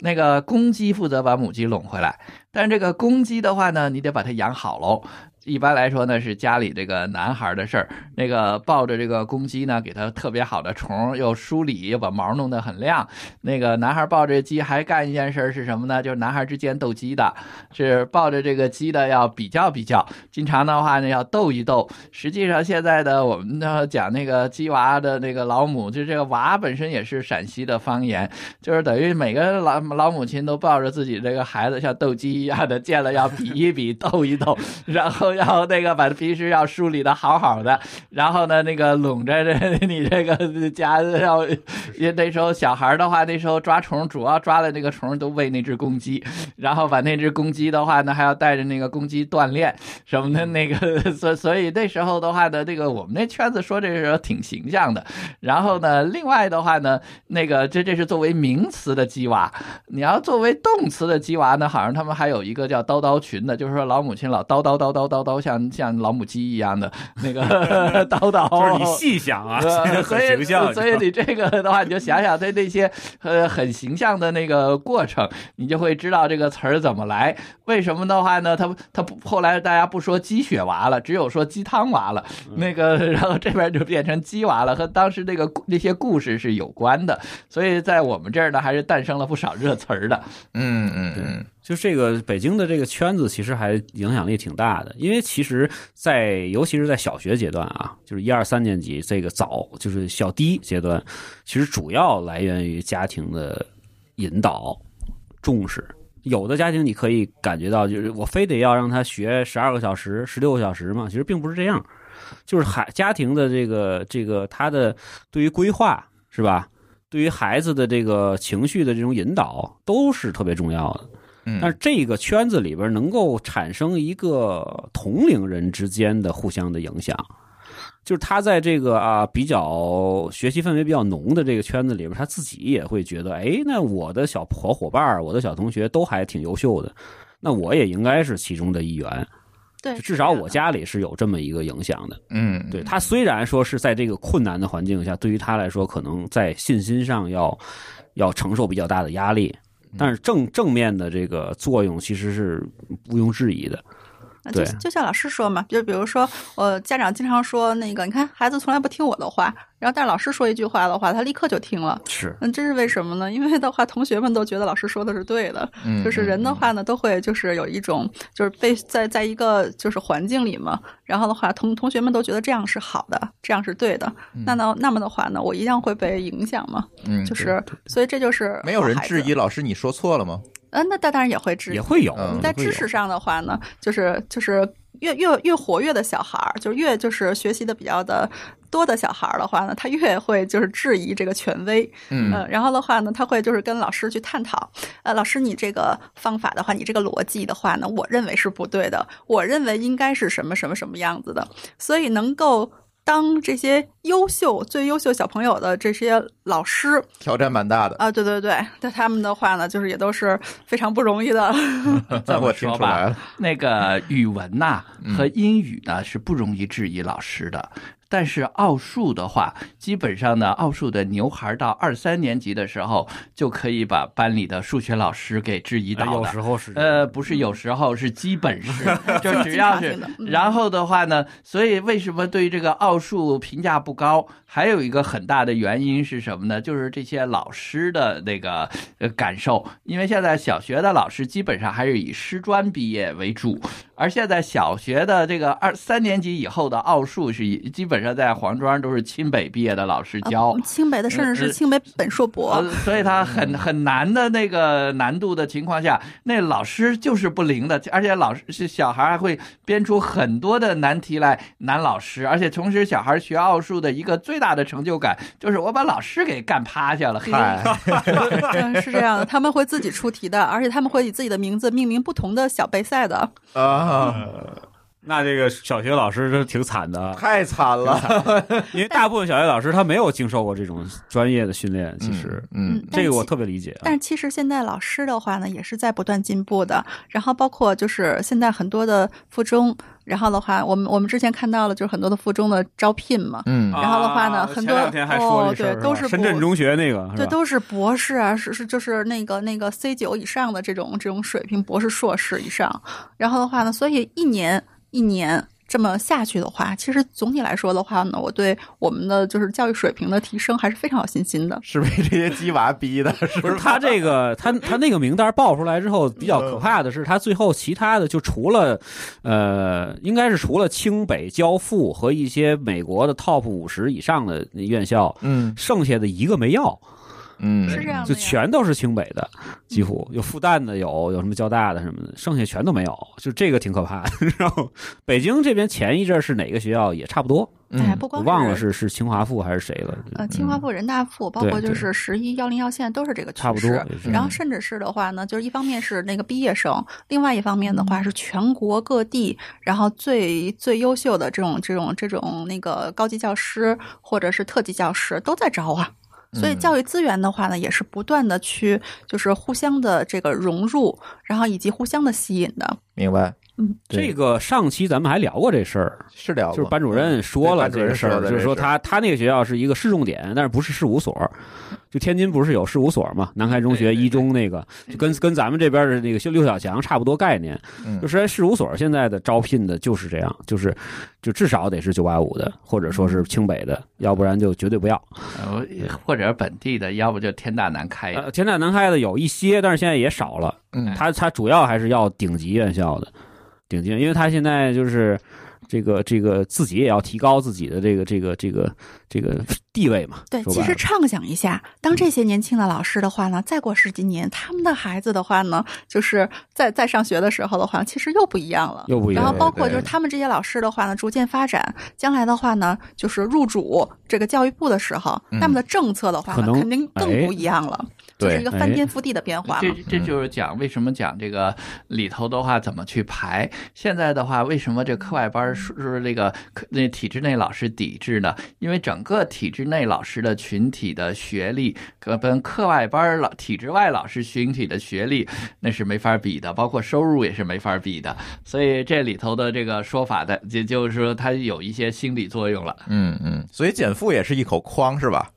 那个公鸡负责把母鸡拢回来。但是这个公鸡的话呢，你得把它养好喽。一般来说呢，是家里这个男孩的事儿。那个抱着这个公鸡呢，给它特别好的虫，又梳理，又把毛弄得很亮。那个男孩抱着鸡还干一件事是什么呢？就是男孩之间斗鸡的，是抱着这个鸡的要比较比较，经常的话呢要斗一斗。实际上现在的我们呢讲那个鸡娃的那个老母，就这个娃本身也是陕西的方言，就是等于每个老老母亲都抱着自己这个孩子像斗鸡一样的，见了要比一比，斗一斗，然后要那个把平时要梳理的好好的，然后呢那个拢着这你这个家要，因为那时候小孩的话，那时候抓虫主要抓的那个虫都喂那只公鸡，然后把那只公鸡的话呢还要带着那个公鸡锻炼什么的，那个 所所以那时候的话呢，那个我们那圈子说这时候挺形象的。然后呢，另外的话呢，那个这这是作为名词的鸡娃，你要作为动词的鸡娃呢，好像他们还有一个叫叨叨群的，就是说老母亲老叨叨叨叨叨叨，像像老母鸡一样的那个叨叨，就是你细想啊，呃，所很以形象。所以你这个的话，你就想想它那些呃很形象的那个过程，你就会知道这个词儿怎么来。为什么的话呢？它它不后来大家不说鸡血娃了，只有说鸡汤娃了。那个然后这边就变成鸡娃了，和当时那个故那些故事是有关的。所以在我们这儿呢，还是诞生了不少热词儿的。嗯嗯嗯，就这个北京的这个圈子，其实还影响力挺大的。因为其实在，尤其是在小学阶段啊，就是一二三年级这个早，就是小低阶段，其实主要来源于家庭的引导、重视。有的家庭你可以感觉到，就是我非得要让他学十二个小时、十六个小时嘛，其实并不是这样。就是孩家庭的这个这个他的对于规划是吧？对于孩子的这个情绪的这种引导都是特别重要的。嗯但是这个圈子里边能够产生一个同龄人之间的互相的影响，就是他在这个啊比较学习氛围比较浓的这个圈子里边，他自己也会觉得，哎，那我的小伙伙伴儿、我的小同学都还挺优秀的，那我也应该是其中的一员。对，至少我家里是有这么一个影响的。嗯，对他虽然说是在这个困难的环境下，对于他来说可能在信心上要要承受比较大的压力，但是正正面的这个作用其实是毋庸置疑的。那就就像老师说嘛，就比如说，呃，家长经常说那个，你看孩子从来不听我的话，然后但是老师说一句话的话，他立刻就听了。是，嗯，这是为什么呢？因为的话，同学们都觉得老师说的是对的，嗯就是人的话呢，都会就是有一种就是被在在一个就是环境里嘛，然后的话，同同学们都觉得这样是好的，这样是对的，那呢，那么的话呢，我一样会被影响嘛，嗯，就是所以这就是没有人质疑，老师你说错了吗？嗯，那那当然也会质疑，也会有嗯在知识上的话呢，就是就是越越越活跃的小孩儿，就是越就是学习的比较的多的小孩儿的话呢，他越会就是质疑这个权威，嗯呃然后的话呢，他会就是跟老师去探讨，呃，老师你这个方法的话，你这个逻辑的话呢，我认为是不对的，我认为应该是什么什么什么样子的，所以能够。当这些优秀、最优秀小朋友的这些老师挑战蛮大的，啊，对对对，但他们的话呢，就是也都是非常不容易的。这么我听说吧出来了，那个语文呐、啊和英语呢是不容易质疑老师的。但是奥数的话，基本上呢，奥数的牛孩到二三年级的时候，就可以把班里的数学老师给质疑哎有倒了。时候是呃，不是，有时候是基本是，就只要是然后的话呢，所以为什么对于这个奥数评价不高？还有一个很大的原因是什么呢？就是这些老师的那个呃感受，因为现在小学的老师基本上还是以师专毕业为主，而现在小学的这个二三年级以后的奥数是基本上在黄庄都是清北毕业的老师教。呃清北的甚至呃是清北本硕博呃，，所以他很很难的那个难度的情况下，那老师就是不灵的，而且老师是小孩还会编出很多的难题来难老师，而且同时小孩学奥数的一个最大的成就感就是我把老师给干趴下了，嗨，嗯，是这样的，他们会自己出题的，而且他们会以自己的名字命名不同的小杯赛的。啊，那这个小学老师是挺惨的，太惨了。因为大部分小学老师他没有经受过这种专业的训练，其实。嗯，嗯，这个我特别理解啊但，是其实现在老师的话呢，也是在不断进步的。然后包括就是现在很多的附中，然后的话，我们我们之前看到了，就是很多的附中的招聘嘛，嗯。然后的话呢啊很多哦对都是深圳博中学那个，对，都是博士啊，是是就是那个那个 C 九以上的这种这种水平，博士、硕士以上。然后的话呢，所以一年一年这么下去的话，其实总体来说的话呢，我对我们的就是教育水平的提升还是非常有信心的。是被这些鸡娃逼的，是不是他这个，他他那个名单报出来之后，比较可怕的是，他最后其他的就除了，呃，应该是除了清北交付和一些美国的 top 五十以上的院校，嗯。剩下的一个没要，嗯，是这样的就全都是清北的，几乎有复旦的有，有什么交大的什么的，剩下全都没有，就这个挺可怕的。然后北京这边前一阵是哪个学校也差不多，哎，嗯不光我忘了是是清华附还是谁了，呃清华附、人大附，包括就是十一幺零幺线都是这个趋势。差不多。然后甚至是的话呢，就是一方面是那个毕业生，另外一方面的话是全国各地，然后最最优秀的这种这种这种那个高级教师或者是特级教师都在招啊。所以教育资源的话呢，也是不断的去就是互相的这个融入，然后以及互相的吸引的。明白，嗯。这个上期咱们还聊过这事儿，是聊过就是班主任说了这个事儿，就是说他他那个学校是一个市重点，但是不是事务所。就天津不是有事务所嘛？南开中学一中那个，就跟跟咱们这边的那个六小强差不多概念。嗯就实在事务所现在的招聘的就是这样，就是就至少得是九八五的，或者说是清北的，要不然就绝对不要。呃或者本地的，要不就天大南开。呃，天大南开的有一些，但是现在也少了。嗯他他主要还是要顶级院校的，顶级，因为他现在就是这个这个自己也要提高自己的这个这个这个这个地位嘛。对，其实畅想一下，当这些年轻的老师的话呢，再过十几年，他们的孩子的话呢，就是在在上学的时候的话，其实又不一样了。又不一样然后包括就是他们这些老师的话呢，逐渐发展，将来的话呢，就是入主这个教育部的时候，嗯他们的政策的话呢，肯定更哎不一样了，就是一个翻天覆地的变化这。这就是讲为什么讲这个里头的话怎么去排。现在的话，为什么这课外班儿说说这个课那体制内老师抵制呢？因为整个体制内老师的群体的学历，跟跟课外班儿老体制外老师群体的学历那是没法比的，包括收入也是没法比的。所以这里头的这个说法的，也就是说它有一些心理作用了。嗯嗯，所以减负也是一口筐是吧？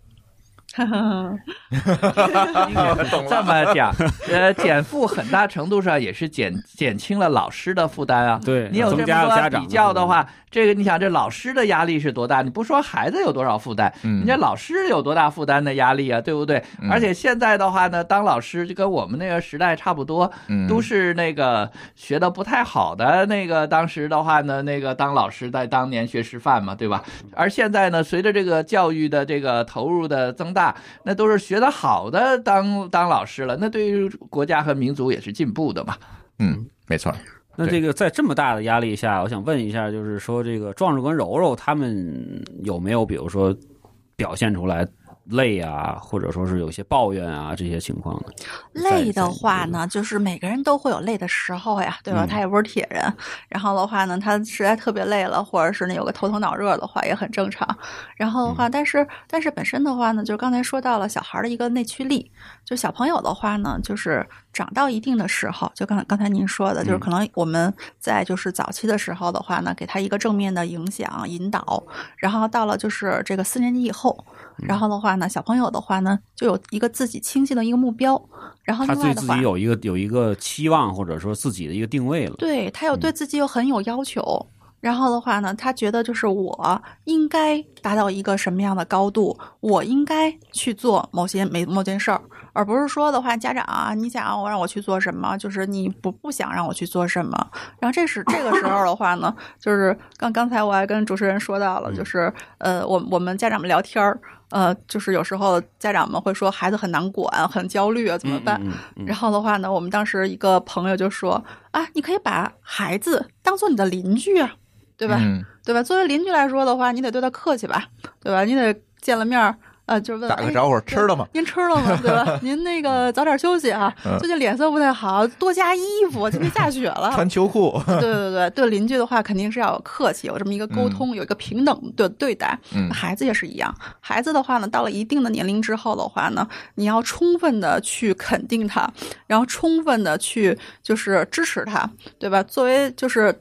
这么讲，呃，减负很大程度上也是减减轻了老师的负担啊。对你有这增加了么多比较的话，这个你想，这老师的压力是多大？你不说孩子有多少负担，嗯你这老师有多大负担的压力啊？对不对？嗯而且现在的话呢，当老师就跟我们那个时代差不多，嗯，都是那个学的不太好的那个，当时的话呢，那个当老师在当年学师范嘛，对吧？而现在呢，随着这个教育的这个投入的增大，那都是学的好的当当老师了，那对于国家和民族也是进步的嘛。嗯，没错，那这个在这么大的压力下，我想问一下，就是说这个壮壮跟柔柔他们有没有，比如说表现出来累啊，或者说是有些抱怨啊这些情况呢？累的话呢，就是每个人都会有累的时候呀，对吧？嗯他也不是铁人。然后的话呢，他实在特别累了，或者是呢有个头疼脑热的话，也很正常。然后的嗯话，但是但是本身的话呢，就是刚才说到了小孩的一个内驱力，就小朋友的话呢，就是长到一定的时候，就刚刚才您说的，就是嗯可能我们在就是早期的时候的话呢，给他一个正面的影响引导，然后到了就是这个四年级以后，嗯然后的话呢，小朋友的话呢，就有一个自己清晰的一个目标，然后他对自己，有一个有一个期望，或者说自己的一个定位了。对他有对自己有很有要求。然后的话呢，他觉得就是我应该达到一个什么样的高度，我应该去做某些每某件事儿，而不是说的话，家长啊，你想我让我去做什么，就是你不不想让我去做什么。然后这是这个时候的话呢，就是刚刚才我还跟主持人说到了，就是呃，我我们家长们聊天儿，呃，就是有时候家长们会说孩子很难管，很焦虑啊，怎么办？嗯嗯然后的话呢，我们当时一个朋友就说啊，你可以把孩子当做你的邻居啊，对吧？嗯，对吧？作为邻居来说的话，你得对他客气吧，对吧？你得见了面儿，呃，就是问哎打个招呼，吃了吗？您吃了吗？对吧？您那个早点休息啊嗯，最近脸色不太好，多加衣服，今天下雪了。穿秋裤，对对对，对邻居的话肯定是要有客气，有这么一个沟通，有一个平等的对待。嗯孩子也是一样，孩子的话呢，到了一定的年龄之后的话呢，你要充分的去肯定他，然后充分的去就是支持他，对吧？作为就是。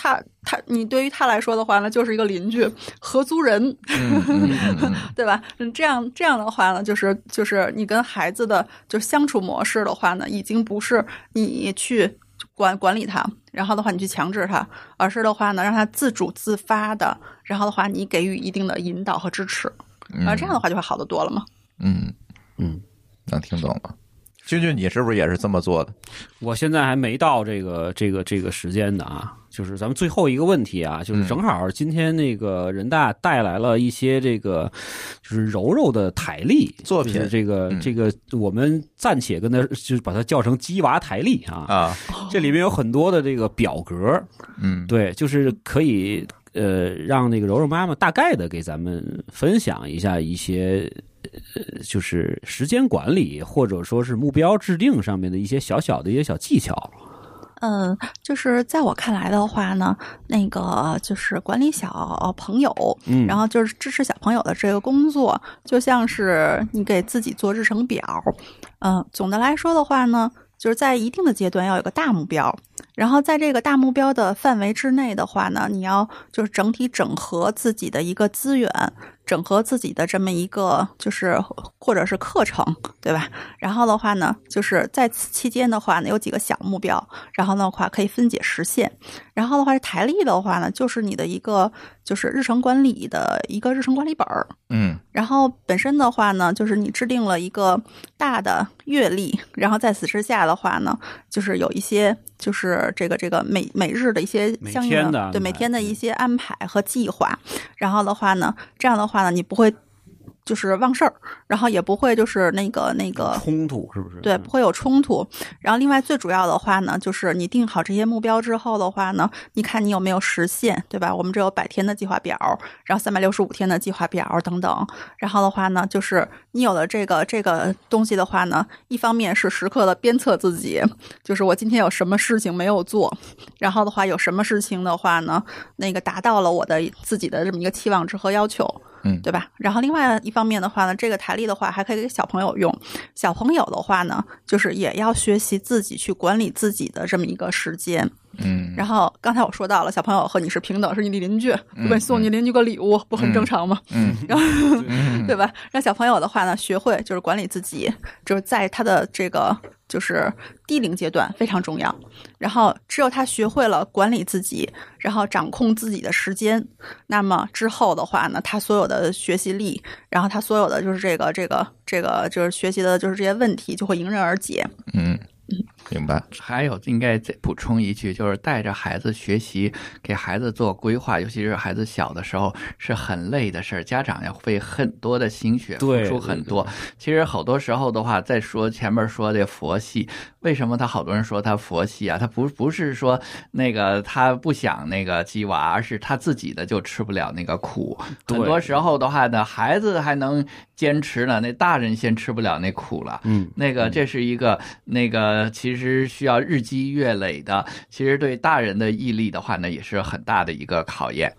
他他，你对于他来说的话呢，就是一个邻居、合租人，嗯嗯嗯嗯 对吧？嗯，这样这样的话呢，就是就是你跟孩子的就相处模式的话呢，已经不是你去管管理他，然后的话你去强制他，而是的话呢，让他自主自发的，然后的话你给予一定的引导和支持，嗯，啊，这样的话就会好得多了嘛。嗯嗯，能听懂了。君君，你是不是也是这么做的？我现在还没到这个这个这个时间的啊，就是咱们最后一个问题啊，就是嗯正好今天那个人大带来了一些这个就是柔柔的台历作品就是这个嗯这个我们暂且跟它就是把它叫成鸡娃台历啊，啊，这里面有很多的这个表格，嗯，对，就是可以呃让那个柔柔妈妈大概的给咱们分享一下一些。呃，就是时间管理或者说是目标制定上面的一些小小的一些小技巧。嗯，就是在我看来的话呢，那个就是管理小朋友，嗯，然后就是支持小朋友的这个工作，就像是你给自己做日程表。嗯、总的来说的话呢，就是在一定的阶段要有个大目标，然后在这个大目标的范围之内的话呢，你要就是整体整合自己的一个资源，整合自己的这么一个就是或者是课程，对吧？然后的话呢，就是在此期间的话呢，有几个小目标，然后的话可以分解实现。然后的话，台历的话呢，就是你的一个就是日程管理的一个日程管理本儿。嗯然后本身的话呢，就是你制定了一个大的月历，然后在此之下的话呢，就是有一些就是这个这个每每日的一些相应的对每天的一些安排和计划。然后的话呢，这样的话呢，你不会就是忘事儿，然后也不会就是那个那个冲突是不是？对，不会有冲突。然后另外最主要的话呢，就是你定好这些目标之后的话呢，你看你有没有实现，对吧？我们这有百天的计划表，然后三百六十五天的计划表等等。然后的话呢，就是你有了这个这个东西的话呢，一方面是时刻的鞭策自己，就是我今天有什么事情没有做，然后的话有什么事情的话呢，那个达到了我的自己的这么一个期望值和要求。嗯对吧？然后另外一方面的话呢，这个台历的话还可以给小朋友用。小朋友的话呢，就是也要学习自己去管理自己的这么一个时间。嗯，然后刚才我说到了，小朋友和你是平等，是你的邻居，我给你送你邻居个礼物，不很正常吗？嗯 然后嗯对吧？让小朋友的话呢，学会就是管理自己，就是在他的这个就是低龄阶段非常重要。然后只有他学会了管理自己，然后掌控自己的时间，那么之后的话呢，他所有的学习力，然后他所有的就是这个这个这个就是学习的就是这些问题就会迎刃而解。嗯，明白。还有应该再补充一句，就是带着孩子学习，给孩子做规划，尤其是孩子小的时候是很累的事儿，家长要费很多的心血，付出很多。其实好多时候的话，再说前面说的佛系，为什么他好多人说他佛系啊？他不不是说那个他不想那个鸡娃，而是他自己的就吃不了那个苦。很多时候的话呢，孩子还能坚持呢，那大人先吃不了那苦了。嗯，那个这是一个那个其实需要日积月累的，其实对大人的毅力的话呢，也是很大的一个考验。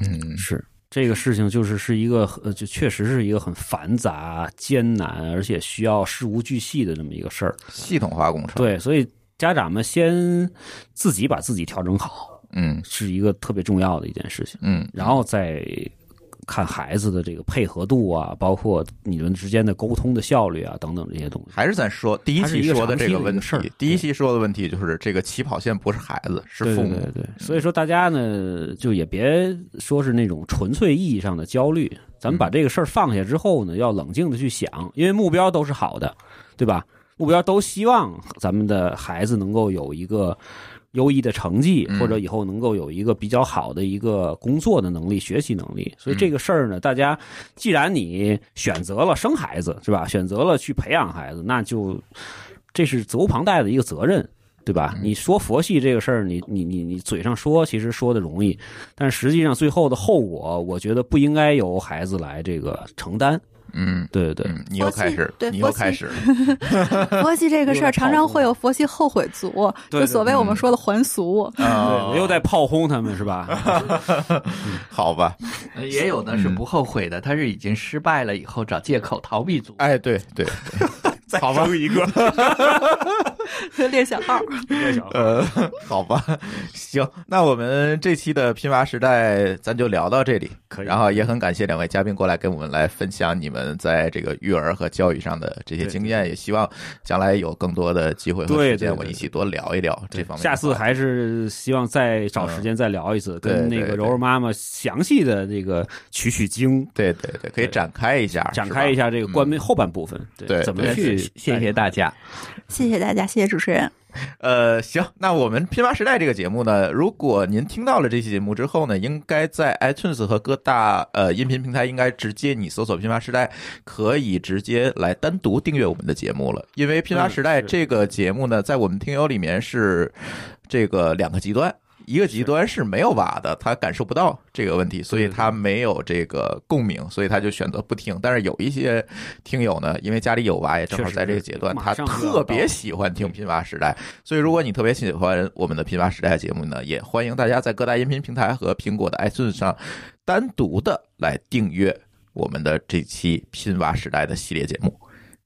嗯是这个事情就是是一个呃，就确实是一个很繁杂、艰难，而且需要事无巨细的这么一个事儿。系统化工程，，对，所以家长们先自己把自己调整好，嗯是一个特别重要的一件事情，嗯，然后再看孩子的这个配合度啊，包括你们之间的沟通的效率啊，等等这些东西。还是咱说第一期说的这个问题，第一期说的问题就是这个起跑线不是孩子，是父母。对对对，所以说大家呢，就也别说是那种纯粹意义上的焦虑，咱们把这个事儿放下之后呢，要冷静的去想，因为目标都是好的，对吧？目标都希望咱们的孩子能够有一个优异的成绩，嗯或者以后能够有一个比较好的一个工作的能力、学习能力。所以嗯这个事儿呢，大家既然你选择了生孩子，是吧？选择了去培养孩子，那就这是责无旁贷的一个责任。对吧？嗯你说佛系这个事儿，你你你你嘴上说，其实说的容易，但实际上最后的后果，我觉得不应该由孩子来这个承担。嗯对对对，嗯，你又开始，对你又开始，佛系这个事儿常常会有佛系后悔族，就所谓我们说的还俗。啊对，又在炮轰他们是吧？好吧？也有的是不后悔的，他是已经失败了以后找借口逃避组。哎，对对，再好吧。生一个，练小号，呃，好吧，行，那我们这期的拼娃时代咱就聊到这里，可以。然后也很感谢两位嘉宾过来跟我们来分享你们在这个育儿和教育上的这些经验，也希望将来有更多的机会和时间，我们一起多聊一聊这方面。下次还是希望再找时间再聊一次，对跟那个柔柔妈妈详细的这个取取经，对对对，可以展开一下，展开一下这个关嗯。后半部分，对对怎么去谢谢大家。谢谢大家，谢谢主持人。呃，行，那我们拼发时代这个节目呢，如果您听到了这期节目之后呢，应该在 iTunes 和各大呃音频平台，应该直接你搜索“拼发时代”，可以直接来单独订阅我们的节目了。因为“拼发时代”这个节目呢，在我们听友里面是这个两个极端。一个极端是。没有娃的，他感受不到这个问题，所以他没有这个共鸣，所以他就选择不听。但是有一些听友呢，因为家里有娃，也正好在这个阶段，他特别喜欢听《拼娃时代》，所以如果你特别喜欢我们的《拼娃时代》节目呢，也欢迎大家在各大音频平台和苹果的 iTunes 上单独的来订阅我们的这期《拼娃时代》的系列节目，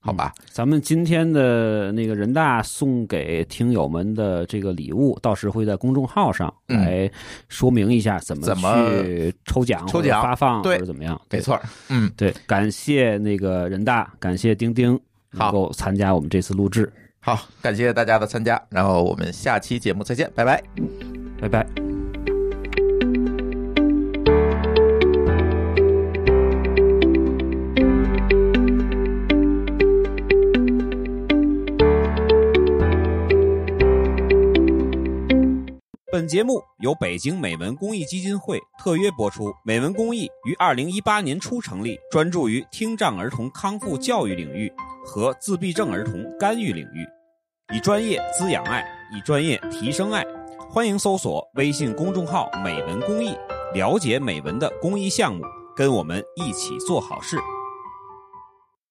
好吧？咱们今天的那个人大送给听友们的这个礼物，到时会在公众号上嗯来说明一下怎么怎么去抽奖、抽奖发放或者怎么样。没错，嗯，对，感谢那个人大，感谢丁丁能够参加我们这次录制，好，感谢大家的参加，然后我们下期节目再见，拜拜。拜拜。本节目由北京美文公益基金会特约播出。美文公益于二零一八年初成立，专注于听障儿童康复教育领域和自闭症儿童干预领域，以专业滋养爱，以专业提升爱。欢迎搜索微信公众号“美文公益”，了解美文的公益项目，跟我们一起做好事。